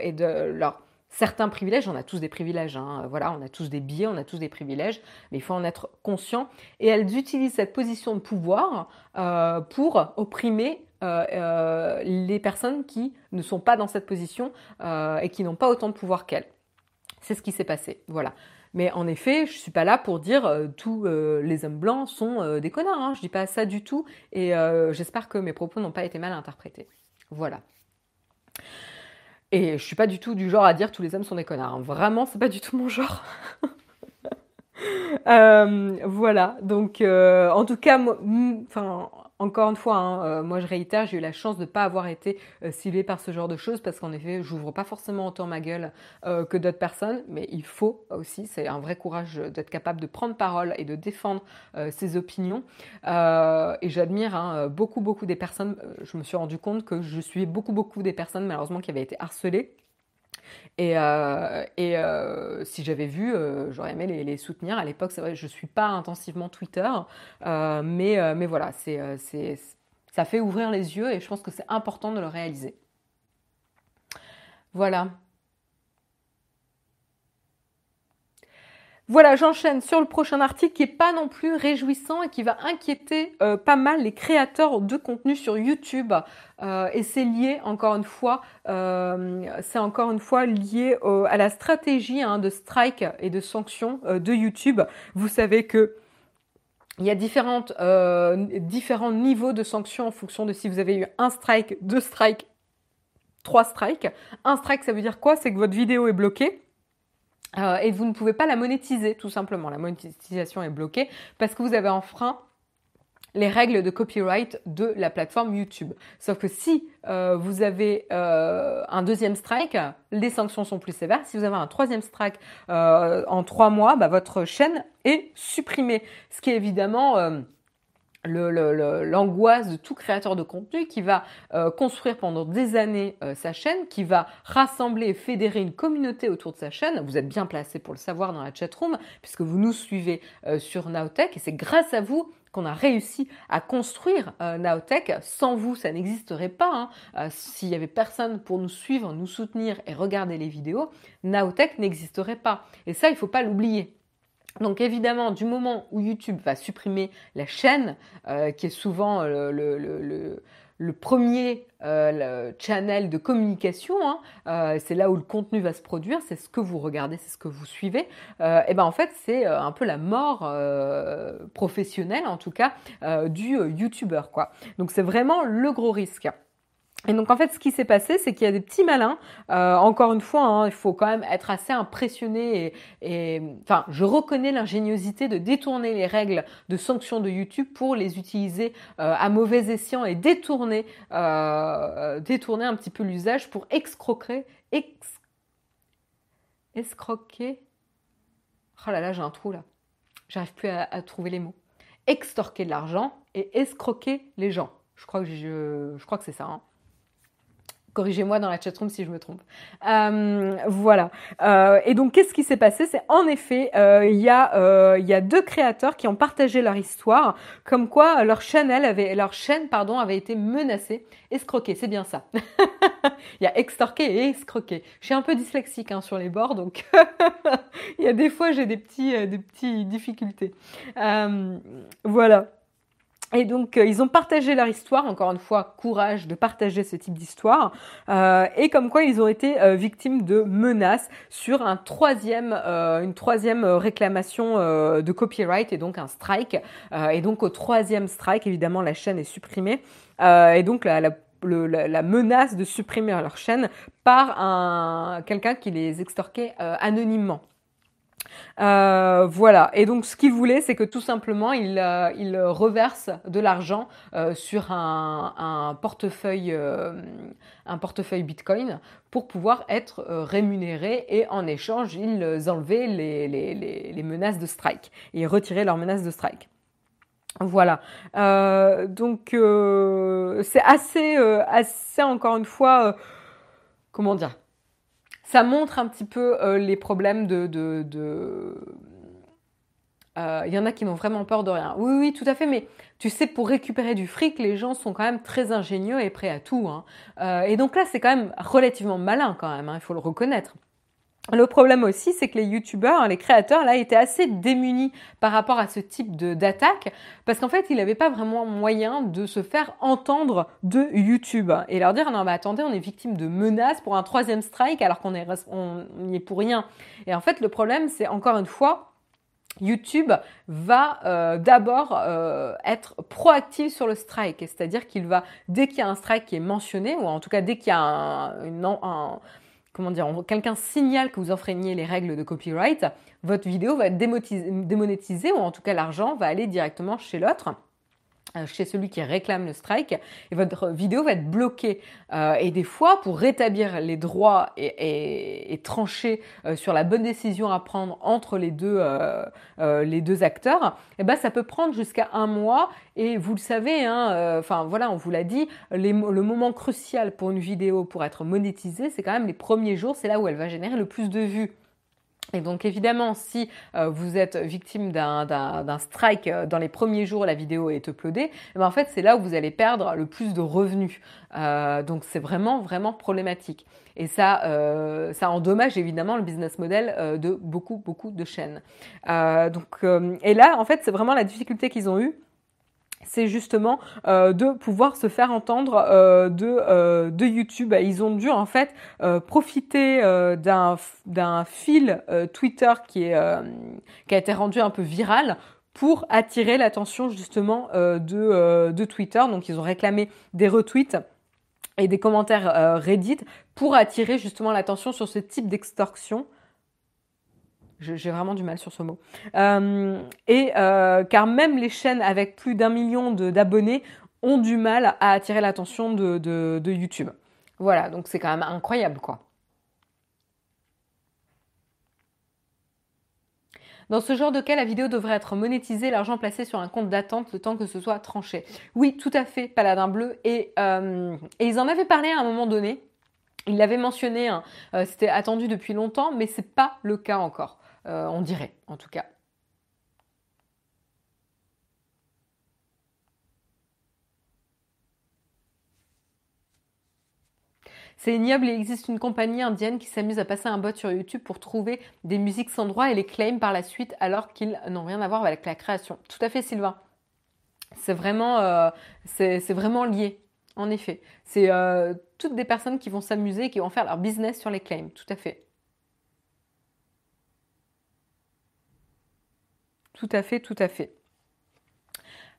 Speaker 1: et de leur certains privilèges, on a tous des privilèges, hein. voilà, on a tous des biais, on a tous des privilèges, mais il faut en être conscient. Et elles utilisent cette position de pouvoir euh, pour opprimer euh, euh, les personnes qui ne sont pas dans cette position et qui n'ont pas autant de pouvoir qu'elles. C'est ce qui s'est passé, voilà. Mais en effet, je suis pas là pour dire tous les hommes blancs sont des connards. Hein. Je dis pas ça du tout, et j'espère que mes propos n'ont pas été mal interprétés. Voilà. Et je suis pas du tout du genre à dire tous les hommes sont des connards. Hein. Vraiment, c'est pas du tout mon genre. Euh, voilà. Donc, euh, en tout cas, enfin, encore une fois, hein, euh, moi je réitère, j'ai eu la chance de ne pas avoir été euh, ciblée par ce genre de choses parce qu'en effet, j'ouvre pas forcément autant ma gueule euh, que d'autres personnes, mais il faut aussi, c'est un vrai courage d'être capable de prendre parole et de défendre ses opinions. et j'admire hein, beaucoup, beaucoup des personnes, je me suis rendu compte que je suis beaucoup, beaucoup des personnes malheureusement qui avaient été harcelées. Et, et si j'avais vu, j'aurais aimé les, soutenir. À l'époque, c'est vrai, je ne suis pas intensivement Twitter, mais, mais voilà, c'est ça fait ouvrir les yeux et je pense que c'est important de le réaliser. Voilà. Voilà, j'enchaîne sur le prochain article qui est pas non plus réjouissant et qui va inquiéter euh, pas mal les créateurs de contenu sur YouTube. Euh, et c'est lié encore une fois, euh, c'est encore une fois lié à la stratégie hein, de strike et de sanctions de YouTube. Vous savez que il y a différentes, différents niveaux de sanctions en fonction de si vous avez eu un strike, deux strikes, trois strikes. Un strike, ça veut dire quoi? C'est que votre vidéo est bloquée. Euh, et vous ne pouvez pas la monétiser, tout simplement. La monétisation est bloquée parce que vous avez enfreint les règles de copyright de la plateforme YouTube. Sauf que si euh, vous avez euh, un deuxième strike, les sanctions sont plus sévères. Si vous avez un troisième strike en trois mois, bah, votre chaîne est supprimée. Ce qui est évidemment l'angoisse de tout créateur de contenu qui va construire pendant des années sa chaîne, qui va rassembler et fédérer une communauté autour de sa chaîne. Vous êtes bien placé pour le savoir dans la chatroom, puisque vous nous suivez sur Nowtech, et c'est grâce à vous qu'on a réussi à construire euh, Naotech. Sans vous, ça n'existerait pas. Hein. Euh, s'il y avait personne pour nous suivre, nous soutenir et regarder les vidéos, Naotech n'existerait pas. Et ça, il ne faut pas l'oublier. Donc évidemment, du moment où YouTube va supprimer la chaîne, euh, qui est souvent le, le premier euh, channel de communication, hein, euh, c'est là où le contenu va se produire, c'est ce que vous regardez, c'est ce que vous suivez, euh, et ben en fait c'est un peu la mort professionnelle en tout cas du YouTuber quoi. Donc c'est vraiment le gros risque. Et donc en fait, ce qui s'est passé, c'est qu'il y a des petits malins. Euh, encore une fois, hein, il faut quand même être assez impressionné. Et, enfin, je reconnais l'ingéniosité de détourner les règles de sanctions de YouTube pour les utiliser euh, à mauvais escient et détourner, euh, détourner un petit peu l'usage pour excroquer, escroquer. Oh là là, j'ai un trou là. J'arrive plus à, trouver les mots. Extorquer de l'argent et escroquer les gens. Je crois que je crois que c'est ça. Hein. Corrigez-moi dans la chatroom si je me trompe. Euh, voilà. Euh, et donc, qu'est-ce qui s'est passé? C'est en effet, euh, il y, a, y a deux créateurs qui ont partagé leur histoire, comme quoi leur chaîne, avait, leur chaîne, pardon, avait été menacée, escroquée. C'est bien ça. il y a extorqué et escroqué. Je suis un peu dyslexique hein, sur les bords, donc il y a des fois j'ai des petits, des petits difficultés. voilà. Et donc, euh, ils ont partagé leur histoire, encore une fois, courage de partager ce type d'histoire, euh, et comme quoi ils ont été euh, victimes de menaces sur un troisième, une troisième réclamation de copyright, et donc un strike. et donc, au troisième strike, évidemment, la chaîne est supprimée, et donc la, la menace de supprimer leur chaîne par un quelqu'un qui les extorquait anonymement. Euh, voilà. Et donc, ce qu'il voulait, c'est que tout simplement, il, euh, il reverse de l'argent euh, sur un, portefeuille, un portefeuille Bitcoin pour pouvoir être rémunéré. Et en échange, ils enlevaient les, les, menaces de strike et retiraient leurs menaces de strike. Voilà. donc, c'est assez, assez encore une fois, comment dire ça montre un petit peu euh, les problèmes de... Euh, il y en a qui n'ont vraiment peur de rien. Oui, oui, tout à fait, mais tu sais, pour récupérer du fric, les gens sont quand même très ingénieux et prêts à tout. Hein. Euh, et donc là, c'est quand même relativement malin quand même, hein, il faut le reconnaître. Le problème aussi, c'est que les youtubeurs, hein, les créateurs, là, étaient assez démunis par rapport à ce type d'attaque, parce qu'en fait, ils n'avaient pas vraiment moyen de se faire entendre de YouTube et leur dire non, mais attendez, on est victime de menaces pour un troisième strike alors qu'on est est pour rien. Et en fait, le problème, c'est encore une fois, YouTube va euh, d'abord euh, être proactif sur le strike, c'est-à-dire qu'il va, dès qu'il y a un strike qui est mentionné, ou en tout cas dès qu'il y a un, comment dire, quelqu'un signale que vous enfreignez les règles de copyright, votre vidéo va être démonétisée ou en tout cas l'argent va aller directement chez l'autre. Euh, chez celui qui réclame le strike et votre vidéo va être bloquée. Euh, et des fois, pour rétablir les droits et, trancher euh, sur la bonne décision à prendre entre les deux, les deux acteurs, eh ben, ça peut prendre jusqu'à un mois. Et vous le savez, hein, enfin voilà, on vous l'a dit, le moment crucial pour une vidéo pour être monétisée, c'est quand même les premiers jours, c'est là où elle va générer le plus de vues. Et donc évidemment, si euh, vous êtes victime d'un strike euh, dans les premiers jours, la vidéo est uploadée, eh ben, en fait c'est là où vous allez perdre le plus de revenus. Euh, donc c'est vraiment vraiment problématique. Et ça, ça endommage évidemment le business model de beaucoup beaucoup de chaînes. et là en fait c'est vraiment la difficulté qu'ils ont eue c'est justement euh, de pouvoir se faire entendre euh, de, euh, de YouTube. Ils ont dû en fait profiter d'un, fil Twitter qui a été rendu un peu viral pour attirer l'attention justement de, de Twitter. Donc ils ont réclamé des retweets et des commentaires Reddit pour attirer justement l'attention sur ce type d'extorsion j'ai vraiment du mal sur ce mot. Euh, et euh, car même les chaînes avec plus d'un million d'abonnés ont du mal à attirer l'attention de, YouTube. Voilà, donc c'est quand même incroyable quoi. Dans ce genre de cas, la vidéo devrait être monétisée, l'argent placé sur un compte d'attente le temps que ce soit tranché. Oui, tout à fait, Paladin Bleu. Et, euh, ils en avaient parlé à un moment donné. Ils l'avaient mentionné, hein. c'était attendu depuis longtemps, mais c'est pas le cas encore. Euh, on dirait en tout cas. C'est ignoble, il existe une compagnie indienne qui s'amuse à passer un bot sur YouTube pour trouver des musiques sans droit et les claim par la suite alors qu'ils n'ont rien à voir avec la création. Tout à fait Sylvain. C'est vraiment, euh, vraiment lié, en effet. C'est euh, toutes des personnes qui vont s'amuser et qui vont faire leur business sur les claims, tout à fait. Tout à fait, tout à fait.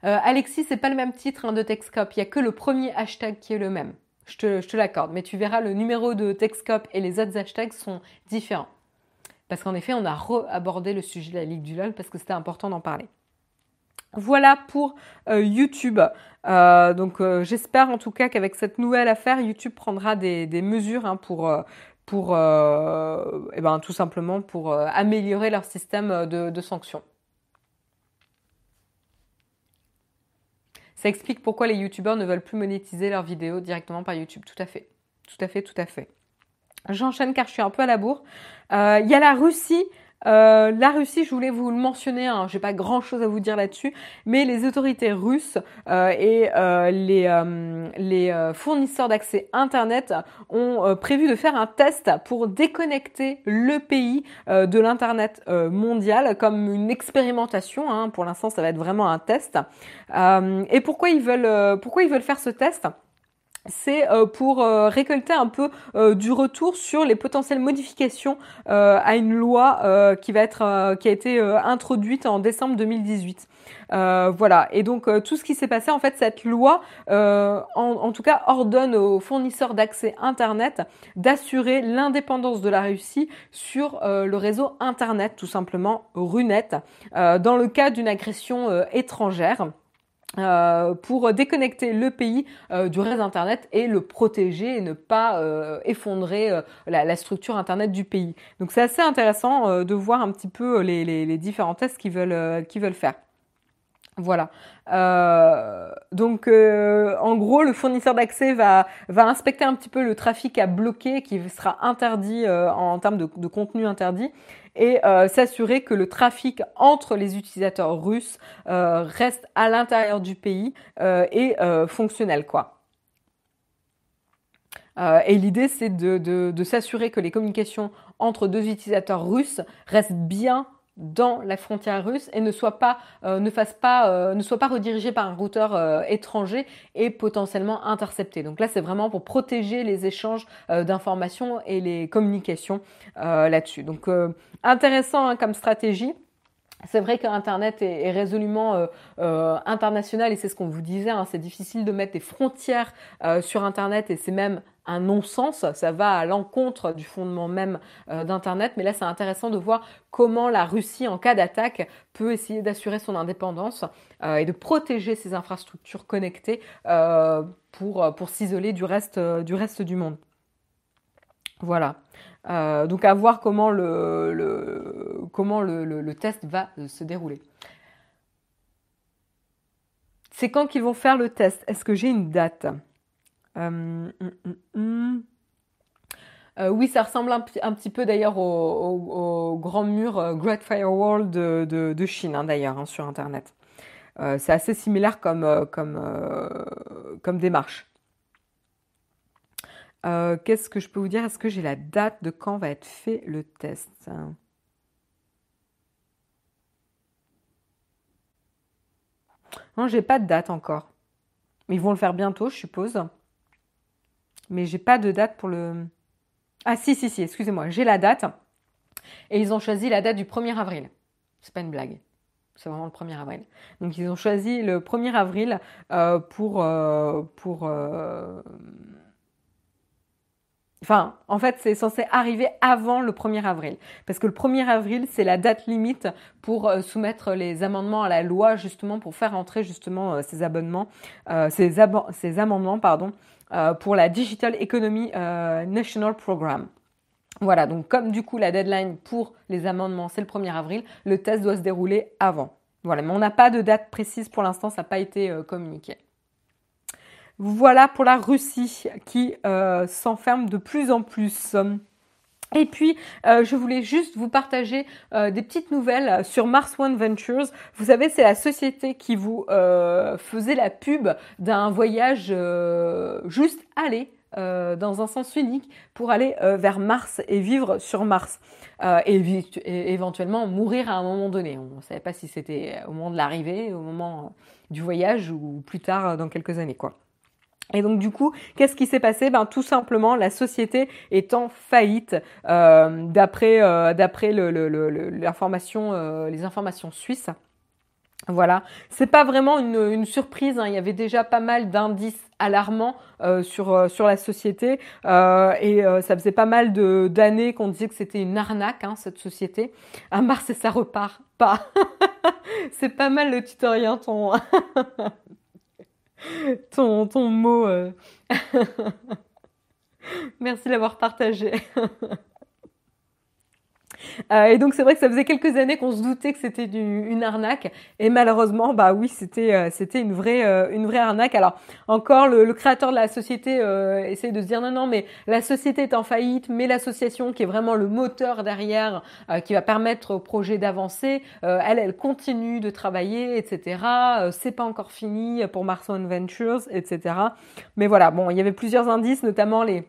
Speaker 1: Euh, Alexis, c'est pas le même titre hein, de Texcop. Il n'y a que le premier hashtag qui est le même. Je te, l'accorde. Mais tu verras, le numéro de Texcop et les autres hashtags sont différents. Parce qu'en effet, on a re-abordé le sujet de la Ligue du LOL parce que c'était important d'en parler. Voilà pour euh, YouTube. Euh, donc j'espère en tout cas qu'avec cette nouvelle affaire, YouTube prendra des, mesures hein, pour, eh ben, tout simplement pour améliorer leur système de sanctions. Ça explique pourquoi les youtubeurs ne veulent plus monétiser leurs vidéos directement par YouTube. Tout à fait. Tout à fait, tout à fait. J'enchaîne car je suis un peu à la bourre. Euh, il y a la Russie euh, la Russie, je voulais vous le mentionner, hein, j'ai pas grand chose à vous dire là-dessus, mais les autorités russes euh, et euh, les, les fournisseurs d'accès Internet ont prévu de faire un test pour déconnecter le pays de l'Internet mondial comme une expérimentation. Hein, pour l'instant, ça va être vraiment un test. et pourquoi ils veulent, pourquoi ils veulent faire ce test? C'est euh, pour euh, récolter un peu euh, du retour sur les potentielles modifications à une loi qui va être qui a été introduite en décembre 2018. voilà. Et donc tout ce qui s'est passé, en fait, cette loi, en, en, tout cas, ordonne aux fournisseurs d'accès Internet d'assurer l'indépendance de la Russie sur le réseau Internet, tout simplement RUNET, dans le cas d'une agression étrangère. Euh, pour déconnecter le pays euh, du réseau Internet et le protéger et ne pas euh, effondrer la, structure Internet du pays. Donc c'est assez intéressant de voir un petit peu les, différents tests qu'ils veulent, faire. Voilà. Donc, en gros, le fournisseur d'accès va, inspecter un petit peu le trafic à bloquer qui sera interdit en termes de, de, contenu interdit et s'assurer que le trafic entre les utilisateurs russes reste à l'intérieur du pays et fonctionnel, quoi. et l'idée, c'est de s'assurer que les communications entre deux utilisateurs russes restent bien dans la frontière russe et ne soit pas euh, ne fasse pas euh, ne soit pas redirigé par un routeur euh, étranger et potentiellement intercepté. Donc là c'est vraiment pour protéger les échanges d'informations et les communications là-dessus. Donc intéressant hein, comme stratégie. C'est vrai qu'Internet est, résolument international et c'est ce qu'on vous disait, hein, c'est difficile de mettre des frontières sur Internet et c'est même un non-sens, ça va à l'encontre du fondement même euh, d'Internet, mais là c'est intéressant de voir comment la Russie, en cas d'attaque, peut essayer d'assurer son indépendance euh, et de protéger ses infrastructures connectées euh, pour, s'isoler du reste, du monde. Voilà. donc à voir comment le, comment le test va se dérouler. C'est quand qu'ils vont faire le test? Est-ce que j'ai une date? Euh. Euh, oui, ça ressemble un, petit peu d'ailleurs au, grand mur euh, Great Firewall de, Chine, hein, d'ailleurs, hein, sur Internet. c'est assez similaire comme, comme démarche. Qu'est-ce que je peux vous dire? Est-ce que j'ai la date de quand va être fait le test? Non, j'ai pas de date encore. Ils vont le faire bientôt, je suppose mais j'ai pas de date pour le. Ah si, si, si, excusez-moi, j'ai la date. Et ils ont choisi la date du 1er avril. C'est pas une blague. C'est vraiment le 1er avril. Donc ils ont choisi le 1er avril euh, pour, euh, euh, Enfin, en fait, c'est censé arriver avant le 1er avril. Parce que le 1er avril, c'est la date limite pour soumettre les amendements à la loi, justement, pour faire entrer justement ces abonnements, ces, amendements, pardon, pour la Digital Economy National Program. Voilà, donc comme du coup la deadline pour les amendements, c'est le 1er avril, le test doit se dérouler avant. Voilà, mais on n'a pas de date précise pour l'instant, ça n'a pas été communiqué. Voilà pour la Russie qui euh, s'enferme de plus en plus. Et puis, euh, je voulais juste vous partager euh, des petites nouvelles sur Mars One Ventures. Vous savez, c'est la société qui vous faisait la pub d'un voyage juste aller dans un sens unique pour aller vers Mars et vivre sur Mars. Et, et, éventuellement mourir à un moment donné. On ne savait pas si c'était au moment de l'arrivée, au moment du voyage ou plus tard dans quelques années. quoi. Et donc du coup, qu'est-ce qui s'est passé? Ben tout simplement, la société est en faillite euh, d'après euh, d'après l'information, euh, les informations suisses. Voilà, c'est pas vraiment une, surprise. Hein. Il y avait déjà pas mal d'indices alarmants sur sur la société et ça faisait pas mal de d'années qu'on disait que c'était une arnaque hein, cette société. À Mars et ça repart pas. c'est pas mal le tutoriel ton. ton, ton mot. Euh. Merci d'avoir partagé. Euh, et donc c'est vrai que ça faisait quelques années qu'on se doutait que c'était une arnaque et malheureusement bah oui c'était euh, c'était une vraie euh, une vraie arnaque. Alors encore le, créateur de la société essaie de se dire non non mais la société est en faillite mais l'association qui est vraiment le moteur derrière qui va permettre au projet d'avancer elle elle continue de travailler etc. c'est pas encore fini pour Marson Ventures etc. Mais voilà bon il y avait plusieurs indices notamment les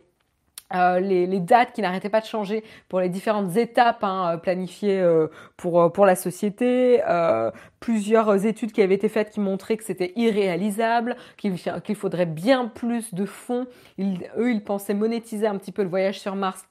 Speaker 1: euh, les, dates qui n'arrêtaient pas de changer pour les différentes étapes hein, euh, planifiées euh, pour, pour la société, plusieurs études qui avaient été faites qui montraient que c'était irréalisable, qu'il faudrait bien plus de fonds. eux, ils pensaient monétiser un petit peu le voyage sur Mars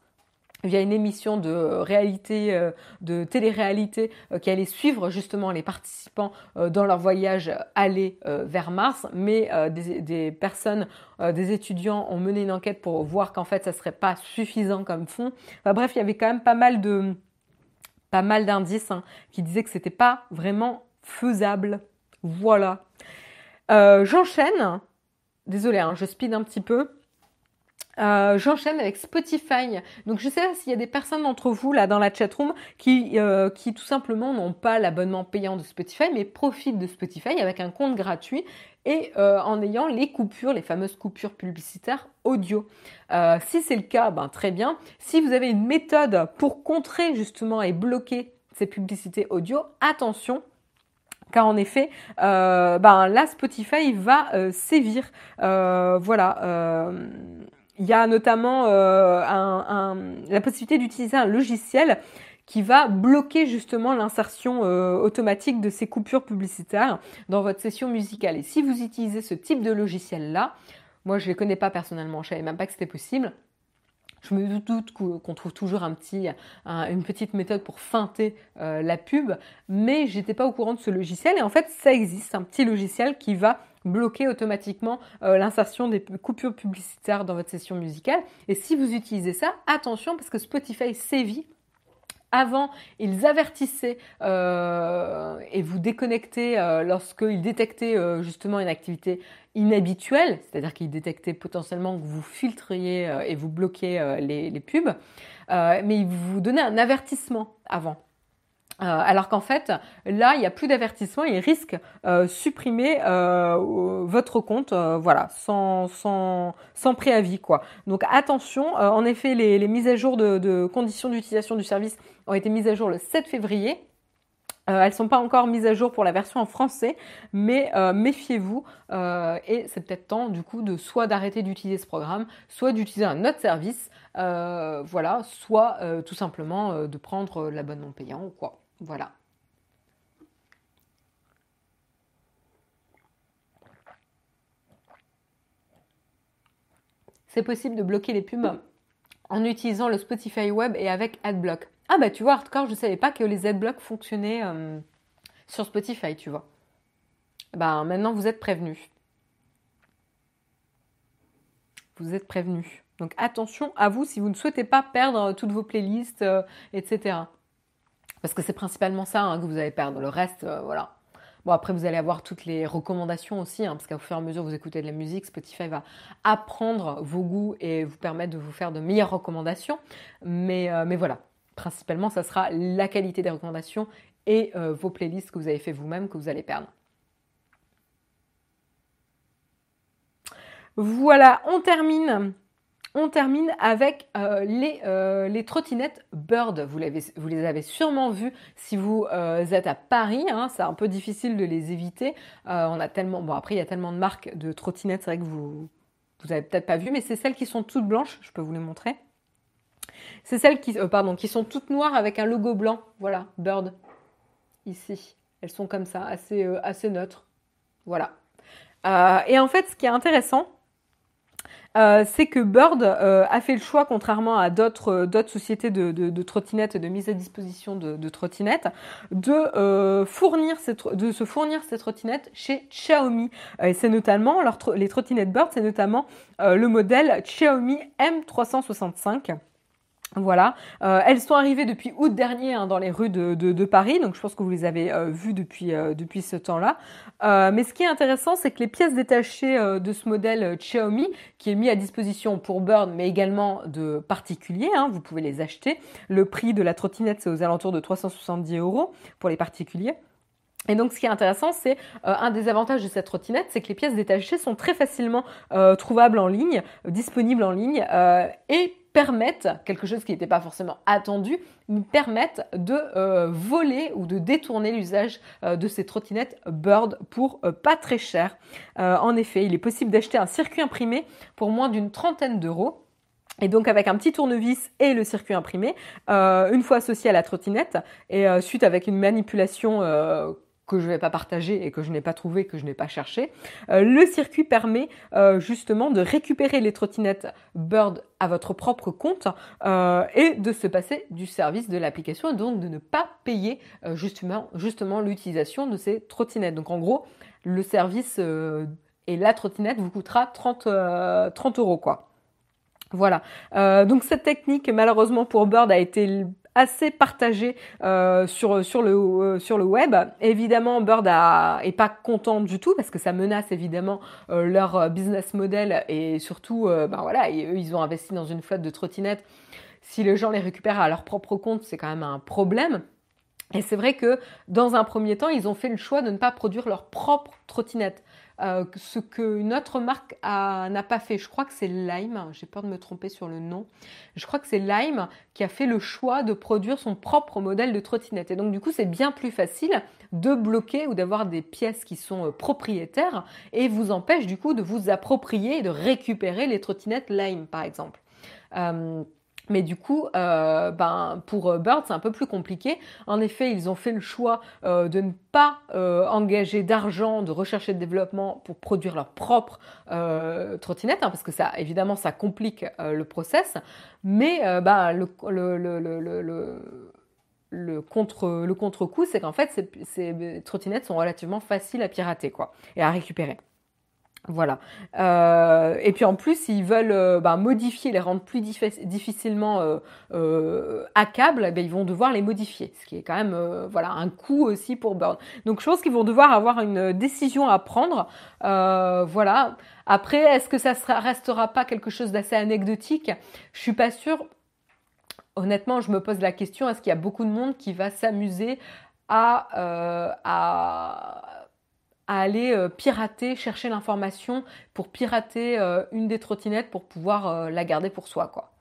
Speaker 1: via une émission de réalité, euh, de télé-réalité euh, qui allait suivre justement les participants euh, dans leur voyage aller vers Mars, mais des, personnes, des étudiants ont mené une enquête pour voir qu'en fait ça serait pas suffisant comme fond. bref, il y avait quand même pas mal de pas mal d'indices hein, qui disaient que c'était pas vraiment faisable. Voilà. J'enchaîne. Désolée, hein, je speed un petit peu. Euh, j'enchaîne avec Spotify. Donc je sais pas s'il y a des personnes d'entre vous là dans la chatroom qui, euh, qui tout simplement n'ont pas l'abonnement payant de Spotify mais profitent de Spotify avec un compte gratuit et euh, en ayant les coupures, les fameuses coupures publicitaires audio. si c'est le cas, ben, très bien. Si vous avez une méthode pour contrer justement et bloquer ces publicités audio, attention, car en effet, ben là Spotify va sévir. voilà il y a notamment euh, la possibilité d'utiliser un logiciel qui va bloquer justement l'insertion euh, automatique de ces coupures publicitaires dans votre session musicale. Et si vous utilisez ce type de logiciel-là, moi je ne les connais pas personnellement, je ne savais même pas que c'était possible. Je me doute qu'on trouve toujours un petit, une petite méthode pour feinter euh, la pub, mais j'étais pas au courant de ce logiciel. Et en fait, ça existe, un petit logiciel qui va bloquer automatiquement l'insertion des coupures publicitaires dans votre session musicale. Et si vous utilisez ça, attention parce que Spotify sévit avant, ils avertissaient euh, et vous déconnectaient euh, lorsqu'ils détectaient euh, justement une activité inhabituelle, c'est-à-dire qu'ils détectaient potentiellement que vous filtriez et vous bloquiez les, les, pubs, mais ils vous donnaient un avertissement avant. Euh, alors qu'en fait, là, il n'y a plus d'avertissement, il risque euh, supprimer euh, votre compte, voilà, sans, préavis, quoi. Donc attention, en effet, les, mises à jour de, conditions d'utilisation du service ont été mises à jour le 7 février. Euh, elles sont pas encore mises à jour pour la version en français, mais méfiez-vous et c'est peut-être temps du coup de soit d'arrêter d'utiliser ce programme, soit d'utiliser un autre service, voilà, soit tout simplement de prendre l'abonnement payant ou quoi. Voilà. C'est possible de bloquer les pubs en utilisant le Spotify Web et avec AdBlock. Ah bah tu vois, hardcore, je ne savais pas que les AdBlock fonctionnaient euh, sur Spotify, tu vois. Bah maintenant vous êtes prévenus. Vous êtes prévenus. Donc attention à vous si vous ne souhaitez pas perdre toutes vos playlists, euh, etc. Parce que c'est principalement ça hein, que vous allez perdre. Le reste, euh, voilà. Bon, après, vous allez avoir toutes les recommandations aussi, hein, parce qu'au fur et à mesure vous écoutez de la musique, Spotify va apprendre vos goûts et vous permettre de vous faire de meilleures recommandations. Mais, euh, voilà, principalement, ça sera la qualité des recommandations et euh, vos playlists que vous avez fait vous-même que vous allez perdre. Voilà, on termine on termine avec euh, les, euh, les, trottinettes Bird. Vous, les avez sûrement vues si vous euh, êtes à Paris. Hein. c'est un peu difficile de les éviter. on a tellement, bon après il y a tellement de marques de trottinettes, c'est vrai que vous vous peut-être pas vu, mais c'est celles qui sont toutes blanches. Je peux vous les montrer. C'est celles qui, pardon, qui sont toutes noires avec un logo blanc. Voilà, Bird ici. Elles sont comme ça, assez assez neutres. Voilà. et en fait, ce qui est intéressant, euh, c'est que Bird euh, a fait le choix, contrairement à d'autres euh, d'autres sociétés de, de, de, trottinettes, de mise à disposition de, de trottinettes, de fournir de se fournir ces trottinettes chez Xiaomi. et c'est notamment les trottinettes Bird, c'est notamment le modèle Xiaomi M365. Voilà, euh, elles sont arrivées depuis août dernier hein, dans les rues de, Paris, donc je pense que vous les avez euh, vues depuis, euh, depuis ce temps-là. mais ce qui est intéressant, c'est que les pièces détachées de ce modèle Xiaomi, qui est mis à disposition pour Bird, mais également de particuliers, hein, vous pouvez les acheter. Le prix de la trottinette, c'est aux alentours de 370 euros pour les particuliers. Et donc, ce qui est intéressant, c'est un des avantages de cette trottinette, c'est que les pièces détachées sont très facilement trouvables en ligne, disponibles en ligne, et permettent, quelque chose qui n'était pas forcément attendu, permettent de euh, voler ou de détourner l'usage euh, de ces trottinettes Bird pour euh, pas très cher. en effet, il est possible d'acheter un circuit imprimé pour moins d'une trentaine d'euros. Et donc avec un petit tournevis et le circuit imprimé, une fois associé à la trottinette, et suite avec une manipulation que je vais pas partager et que je n'ai pas trouvé, que je n'ai pas cherché. Euh, le circuit permet euh, justement de récupérer les trottinettes Bird à votre propre compte euh, et de se passer du service de l'application et donc de ne pas payer justement, justement l'utilisation de ces trottinettes. Donc en gros, le service et la trottinette vous coûtera 30, 30 euros quoi. Voilà. donc cette technique, malheureusement pour Bird, a été assez partagé euh, sur, sur, le, euh, sur le web. Évidemment, Bird a, est pas content du tout parce que ça menace évidemment euh, leur business model et surtout, ben voilà, eux, ils ont investi dans une flotte de trottinettes. Si les gens les récupèrent à leur propre compte, c'est quand même un problème. Et c'est vrai que dans un premier temps, ils ont fait le choix de ne pas produire leur propre trottinette. Euh, ce qu'une autre marque n'a pas fait. Je crois que c'est Lime, j'ai peur de me tromper sur le nom. Je crois que c'est Lime qui a fait le choix de produire son propre modèle de trottinette. Et donc du coup, c'est bien plus facile de bloquer ou d'avoir des pièces qui sont euh, propriétaires et vous empêche du coup de vous approprier et de récupérer les trottinettes Lime, par exemple. Euh, mais du coup, euh, ben, pour euh, Bird, c'est un peu plus compliqué. En effet, ils ont fait le choix euh, de ne pas engager d'argent de recherche et de développement pour produire leur propre trottinette, hein, parce que ça, évidemment, ça complique le process. Mais le contre-coup, c'est qu'en fait, ces, ces, trottinettes sont relativement faciles à pirater quoi, et à récupérer. Voilà. Euh, et puis en plus, ils veulent euh, bah, modifier, les rendre plus difficilement euh, euh eh ben, ils vont devoir les modifier, ce qui est quand même voilà un coût aussi pour Burn. Donc je pense qu'ils vont devoir avoir une décision à prendre. voilà. Après, est-ce que ça sera, restera pas quelque chose d'assez anecdotique? Je suis pas sûre. Honnêtement, je me pose la question est-ce qu'il y a beaucoup de monde qui va s'amuser à, à à aller euh, pirater, chercher l'information pour pirater euh, une des trottinettes pour pouvoir euh, la garder pour soi, quoi.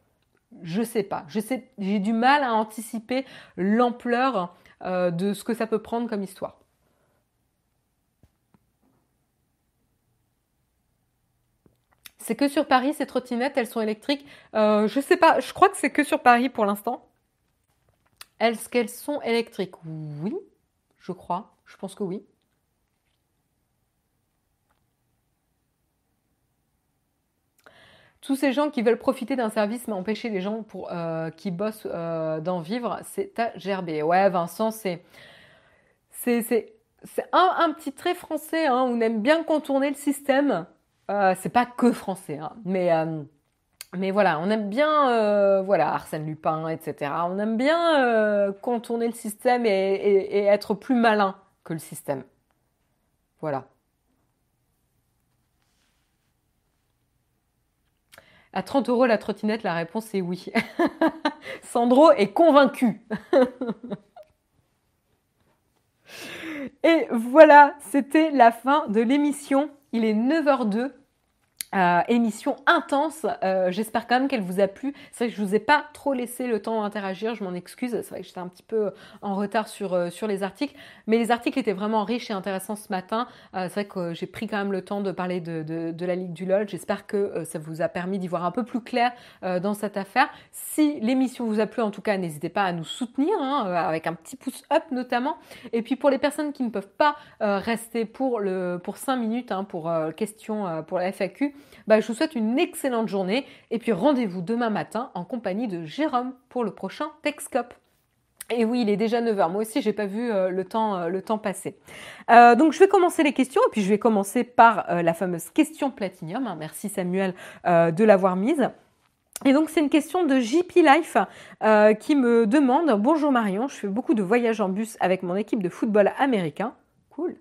Speaker 1: Je sais pas. Je sais, j'ai du mal à anticiper l'ampleur de ce que ça peut prendre comme histoire. C'est que sur Paris, ces trottinettes, elles sont électriques? Je sais pas, je crois que c'est que sur Paris pour l'instant. Est-ce qu'elles sont électriques? Oui, je crois. Je pense que oui. Tous ces gens qui veulent profiter d'un service mais empêcher les gens euh, qui bossent euh, d'en vivre, c'est à gerber. Ouais, Vincent, c'est c'est un, un, petit trait français. Hein, on aime bien contourner le système. Euh, c'est pas que français, hein, mais euh, mais voilà, on aime bien voilà Arsène Lupin, etc. On aime bien contourner le système et être plus malin que le système. Voilà. À 30 euros la trottinette, la réponse est oui. Sandro est convaincu. Et voilà, c'était la fin de l'émission. Il est 9h02. Euh, émission intense. Euh, j'espère quand même qu'elle vous a plu. C'est vrai que je vous ai pas trop laissé le temps d'interagir. Je m'en excuse. C'est vrai que j'étais un petit peu en retard sur euh, sur les articles, mais les articles étaient vraiment riches et intéressants ce matin. c'est vrai que j'ai pris quand même le temps de parler de, de, la Ligue du LOL. J'espère que ça vous a permis d'y voir un peu plus clair dans cette affaire. Si l'émission vous a plu, en tout cas, n'hésitez pas à nous soutenir hein, avec un petit pouce up notamment. Et puis pour les personnes qui ne peuvent pas rester pour le pour 5 minutes hein, pour question pour la FAQ. Bah, je vous souhaite une excellente journée et puis rendez-vous demain matin en compagnie de Jérôme pour le prochain Texcope. Et oui, il est déjà 9h. Moi aussi, j'ai pas vu euh, le, temps, euh, le temps passer. Euh, donc, je vais commencer les questions et puis je vais commencer par la fameuse question Platinium. Hein. Merci Samuel de l'avoir mise. Et donc c'est une question de JP Life qui me demande Bonjour Marion, je fais beaucoup de voyages en bus avec mon équipe de football américain. Cool.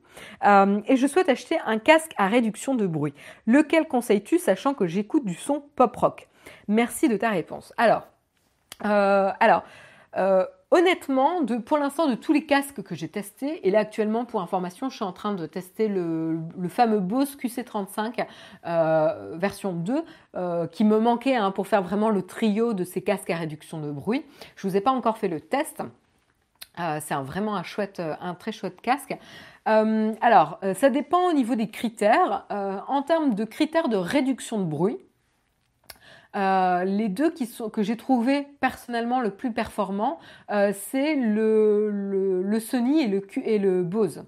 Speaker 1: Euh, et je souhaite acheter un casque à réduction de bruit. Lequel conseilles-tu, sachant que j'écoute du son pop rock? Merci de ta réponse. Alors, euh, euh, honnêtement, pour l'instant, de tous les casques que j'ai testés, et là actuellement, pour information, je suis en train de tester le, fameux Bose QC35 version 2, qui me manquait hein, pour faire vraiment le trio de ces casques à réduction de bruit. Je ne vous ai pas encore fait le test. C'est vraiment un chouette, un très chouette casque. Euh, alors, euh, ça dépend au niveau des critères. Euh, en termes de critères de réduction de bruit, les deux que j'ai trouvé personnellement le plus performant, c'est le, Sony et le, Bose.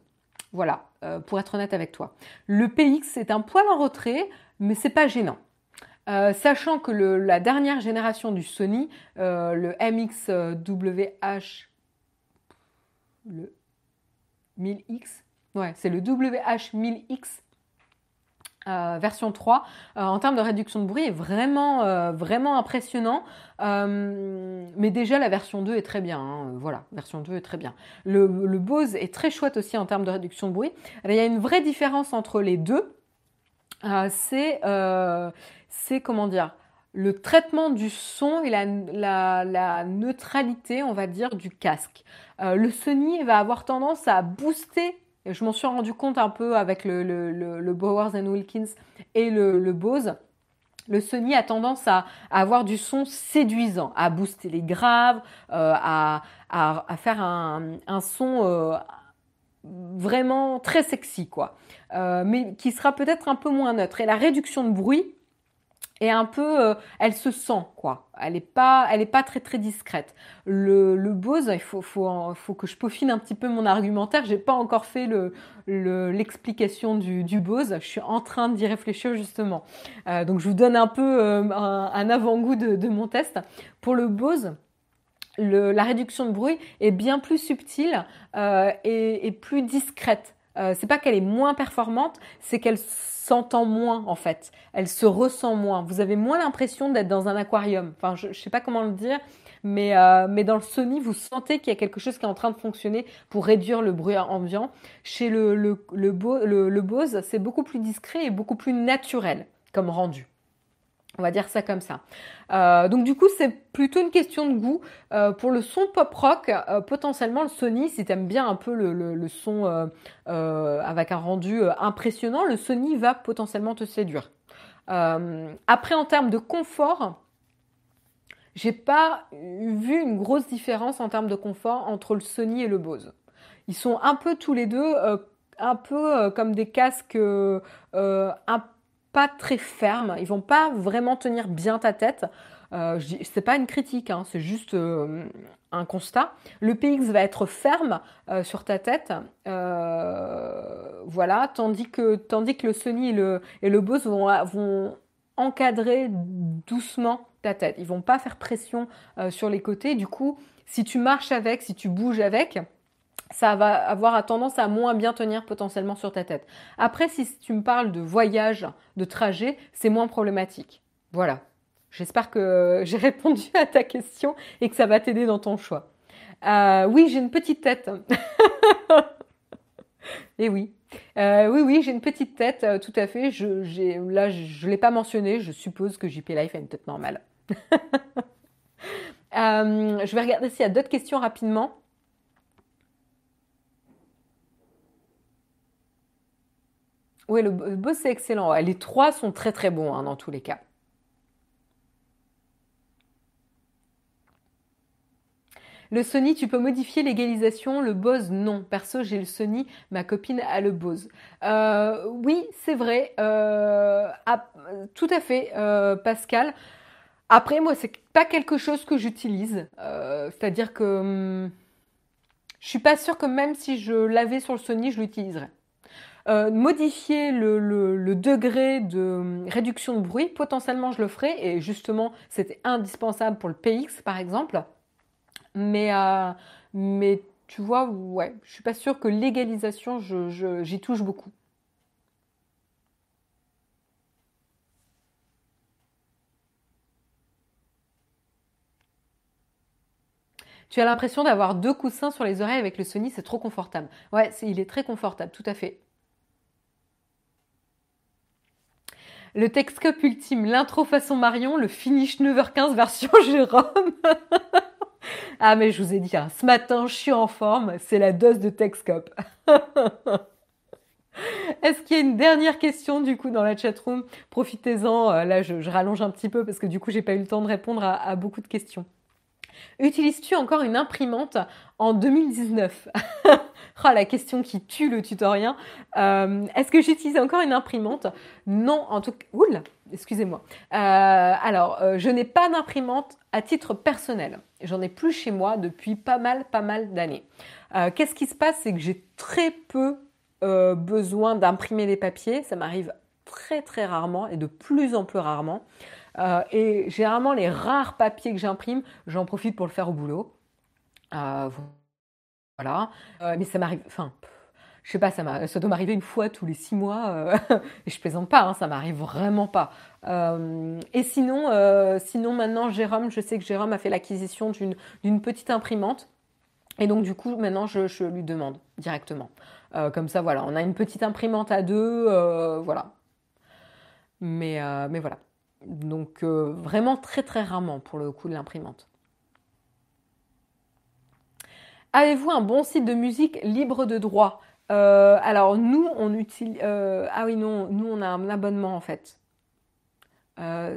Speaker 1: Voilà, pour être honnête avec toi. Le PX c'est un poil en retrait, mais c'est pas gênant. sachant que la dernière génération du Sony, le MXWH, le 1000X, Ouais, c'est le WH1000X euh, version 3 euh, en termes de réduction de bruit est vraiment euh, vraiment impressionnant. Mais déjà la version 2 est très bien hein. voilà version 2 est très bien. Le, le, Bose est très chouette aussi en termes de réduction de bruit. Il y a une vraie différence entre les deux. C'est c'est comment dire le traitement du son et la, neutralité, on va dire, du casque. le Sony va avoir tendance à booster je m'en suis rendu compte un peu avec le, le, le, Bowers Wilkins et le, Bose. Le Sony a tendance à, avoir du son séduisant, à booster les graves, euh, à, à, faire un, un son euh, vraiment très sexy, quoi. Euh, mais qui sera peut-être un peu moins neutre. Et la réduction de bruit, et un peu, euh, elle se sent quoi. Elle n'est pas, elle est pas très très discrète. Le, le Bose, il faut, faut, faut que je peaufine un petit peu mon argumentaire. J'ai pas encore fait le, l'explication du, du Bose. Je suis en train d'y réfléchir justement. Euh, donc je vous donne un peu euh, un, avant-goût de, de, mon test. Pour le Bose, le, la réduction de bruit est bien plus subtile et, et, plus discrète. Euh, c'est pas qu'elle est moins performante, c'est qu'elle s'entend moins en fait. Elle se ressent moins. Vous avez moins l'impression d'être dans un aquarium. Enfin, je, ne sais pas comment le dire, mais, euh, mais dans le Sony, vous sentez qu'il y a quelque chose qui est en train de fonctionner pour réduire le bruit ambiant. Chez le, le, le, le Bose, c'est beaucoup plus discret et beaucoup plus naturel comme rendu. On va dire ça comme ça. Euh, donc du coup, c'est plutôt une question de goût. Euh, pour le son pop rock, euh, potentiellement le Sony, si tu aimes bien un peu le, son avec un rendu impressionnant, le Sony va potentiellement te séduire. après, en termes de confort, j'ai pas vu une grosse différence en termes de confort entre le Sony et le Bose. Ils sont un peu tous les deux, un peu comme des casques un pas très fermes, ils vont pas vraiment tenir bien ta tête. Euh, c'est pas une critique, hein, c'est juste euh, un constat. Le PX va être ferme euh, sur ta tête, euh, voilà, tandis que, tandis que le Sony et le, et le Bose vont, vont encadrer doucement ta tête. Ils vont pas faire pression sur les côtés. Du coup, si tu marches avec, si tu bouges avec, ça va avoir tendance à moins bien tenir potentiellement sur ta tête. Après, si tu me parles de voyage, de trajet, c'est moins problématique. Voilà. J'espère que j'ai répondu à ta question et que ça va t'aider dans ton choix. Euh, oui, j'ai une petite tête. et oui. Euh, oui, oui, j'ai une petite tête, euh, tout à fait. Je, là, je ne l'ai pas mentionné. Je suppose que JP Life a une tête normale. je vais regarder s'il y a d'autres questions rapidement. Oui, le, boss c'est excellent. Les trois sont très très bons hein, dans tous les cas. Le Sony, tu peux modifier l'égalisation? Le Bose, non. Perso, j'ai le Sony. Ma copine a le Bose. Euh, oui, c'est vrai. Euh, tout à fait, euh, Pascal. Après, moi, c'est pas quelque chose que j'utilise. C'est-à-dire que hum, je suis pas sûre que même si je l'avais sur le Sony, je l'utiliserais. Euh, modifier le, degré de réduction de bruit, potentiellement je le ferai, et justement c'était indispensable pour le PX par exemple. Mais, euh, mais tu vois, ouais, je suis pas sûre que l'égalisation, j'y touche beaucoup. Tu as l'impression d'avoir deux coussins sur les oreilles avec le Sony, c'est trop confortable. Ouais, il est très confortable, tout à fait. Le Texcope ultime, l'intro façon Marion, le finish 9h15 version Jérôme. ah mais je vous ai dit, hein, ce matin je suis en forme, c'est la dose de Texcope. Est-ce qu'il y a une dernière question du coup dans la chatroom? Profitez-en, euh, là je, rallonge un petit peu parce que du coup j'ai pas eu le temps de répondre à beaucoup de questions. Utilises-tu encore une imprimante en 2019 oh, la question qui tue le tutorien. Euh, est-ce que j'utilise encore une imprimante? Non, en tout cas. Oula, excusez-moi. Euh, alors, euh, je n'ai pas d'imprimante à titre personnel. J'en ai plus chez moi depuis pas mal, pas mal d'années. Qu'est-ce qui se passe? C'est que j'ai très peu besoin d'imprimer les papiers. Ça m'arrive très, très rarement et de plus en plus rarement. Euh, et généralement, les rares papiers que j'imprime, j'en profite pour le faire au boulot. Euh, voilà. Euh, mais ça m'arrive. Enfin, je sais pas, ça, doit m'arriver une fois tous les six mois. et je plaisante pas, hein, ça m'arrive vraiment pas. et sinon, sinon, maintenant, Jérôme, je sais que Jérôme a fait l'acquisition d'une petite imprimante. Et donc, du coup, maintenant, je, je lui demande directement. comme ça, voilà, on a une petite imprimante à deux, voilà. Mais, mais voilà. Donc euh, vraiment très très rarement pour le coup de l'imprimante. Avez-vous un bon site de musique libre de droit? Euh, Alors nous on utilise... Euh, ah oui non, nous on a un abonnement en fait.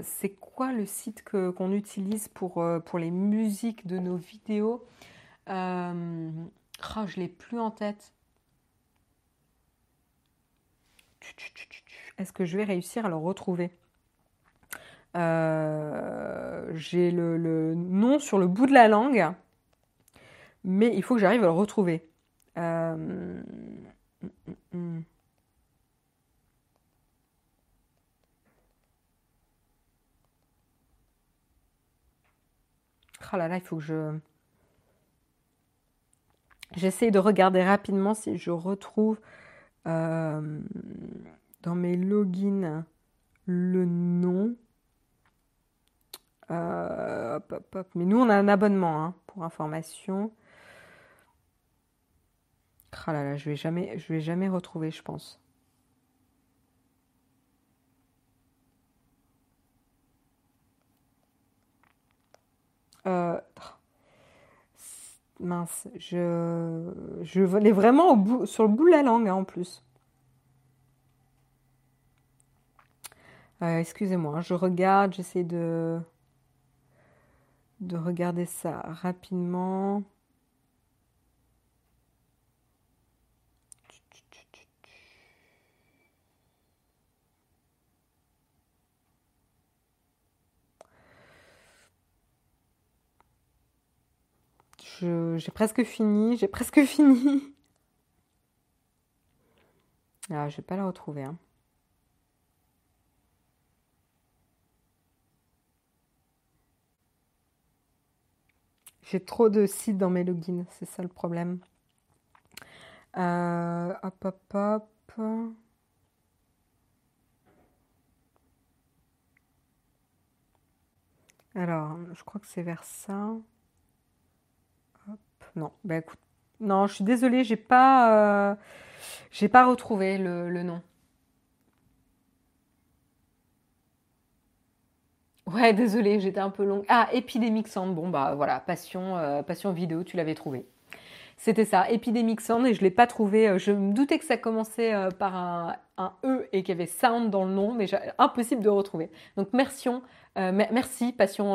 Speaker 1: c'est quoi le site qu'on utilise pour, les musiques de nos vidéos? Oh, Je l'ai plus en tête. Est-ce que je vais réussir à le retrouver? Euh, j'ai le, nom sur le bout de la langue, mais il faut que j'arrive à le retrouver. Euh, Oh là là, il faut que je. J'essaie de regarder rapidement si je retrouve euh, dans mes logins le nom. Euh, Mais nous, on a un abonnement hein, pour information. Ah là là, je vais jamais, vais jamais retrouver, je pense. Euh, mince, je, je vraiment au bout, sur le bout de la langue hein, en plus. Euh, excusez-moi, je regarde, j'essaie de, de regarder ça rapidement. j'ai presque fini, j'ai presque fini. Ah, je vais pas la retrouver. Hein. J'ai trop de sites dans mes logins, c'est ça le problème. Euh, hop, hop, hop. Alors, je crois que c'est vers ça. Non, bah écoute, non, je suis désolée, j'ai pas, euh, j'ai pas retrouvé le, nom. Ouais, désolée, j'étais un peu longue. Ah, Epidemic Sound. Bon, bah voilà, passion, euh, passion vidéo, tu l'avais trouvé. C'était ça, Epidemic Sound, et je l'ai pas trouvé. Euh, je me doutais que ça commençait par un, E et qu'il y avait Sound dans le nom, mais impossible de retrouver. Donc, merci, merci, passion,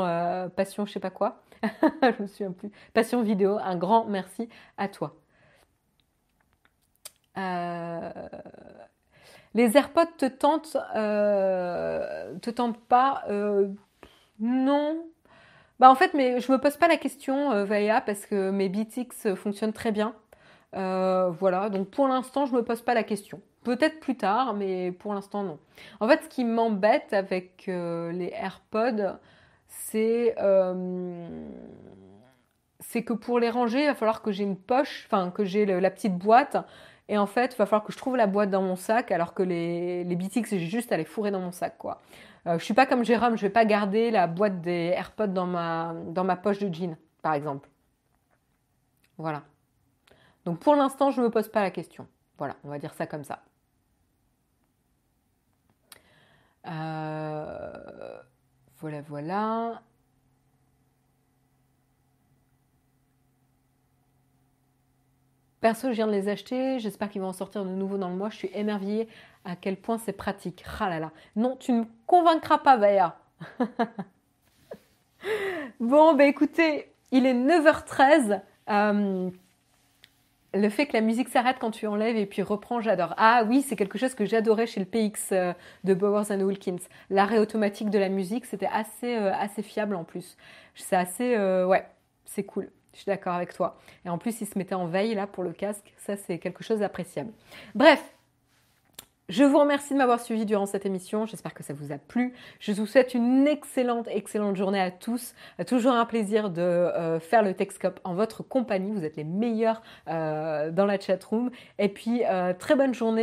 Speaker 1: passion, je sais pas quoi. je me souviens plus. Passion vidéo, un grand merci à toi. Euh, les AirPods te tentent, euh, pas euh, Non. Bah en fait, mais je me pose pas la question, Vaya, parce que mes BTX fonctionnent très bien. voilà, donc pour l'instant, je me pose pas la question. Peut-être plus tard, mais pour l'instant, non. En fait, ce qui m'embête avec les AirPods, euh, c'est que pour les ranger, il va falloir que j'ai une poche, enfin que j'ai la petite boîte. Et en fait, il va falloir que je trouve la boîte dans mon sac, alors que les, les BTX, j'ai juste à les fourrer dans mon sac, quoi. Euh, je suis pas comme Jérôme, je vais pas garder la boîte des AirPods dans ma, dans ma poche de jean, par exemple. Voilà. Donc pour l'instant, je ne me pose pas la question. Voilà, on va dire ça comme ça. Euh, voilà, voilà. Perso, je viens de les acheter. J'espère qu'ils vont en sortir de nouveau dans le mois. Je suis émerveillée à quel point c'est pratique. Ah là là. Non, tu ne me convaincras pas, Vaya. bon, bah écoutez, il est 9h13 le fait que la musique s'arrête quand tu enlèves et puis reprend, j'adore. Ah oui, c'est quelque chose que j'adorais chez le PX euh, de Bowers and Wilkins. L'arrêt automatique de la musique, c'était assez, euh, assez fiable en plus. C'est assez, euh, ouais, c'est cool. Je suis d'accord avec toi. Et en plus, il se mettait en veille là pour le casque. Ça, c'est quelque chose d'appréciable. Bref, je vous remercie de m'avoir suivi durant cette émission. J'espère que ça vous a plu. Je vous souhaite une excellente, excellente journée à tous. Toujours un plaisir de euh, faire le Techscope en votre compagnie. Vous êtes les meilleurs euh, dans la chat room. Et puis, euh, très bonne journée.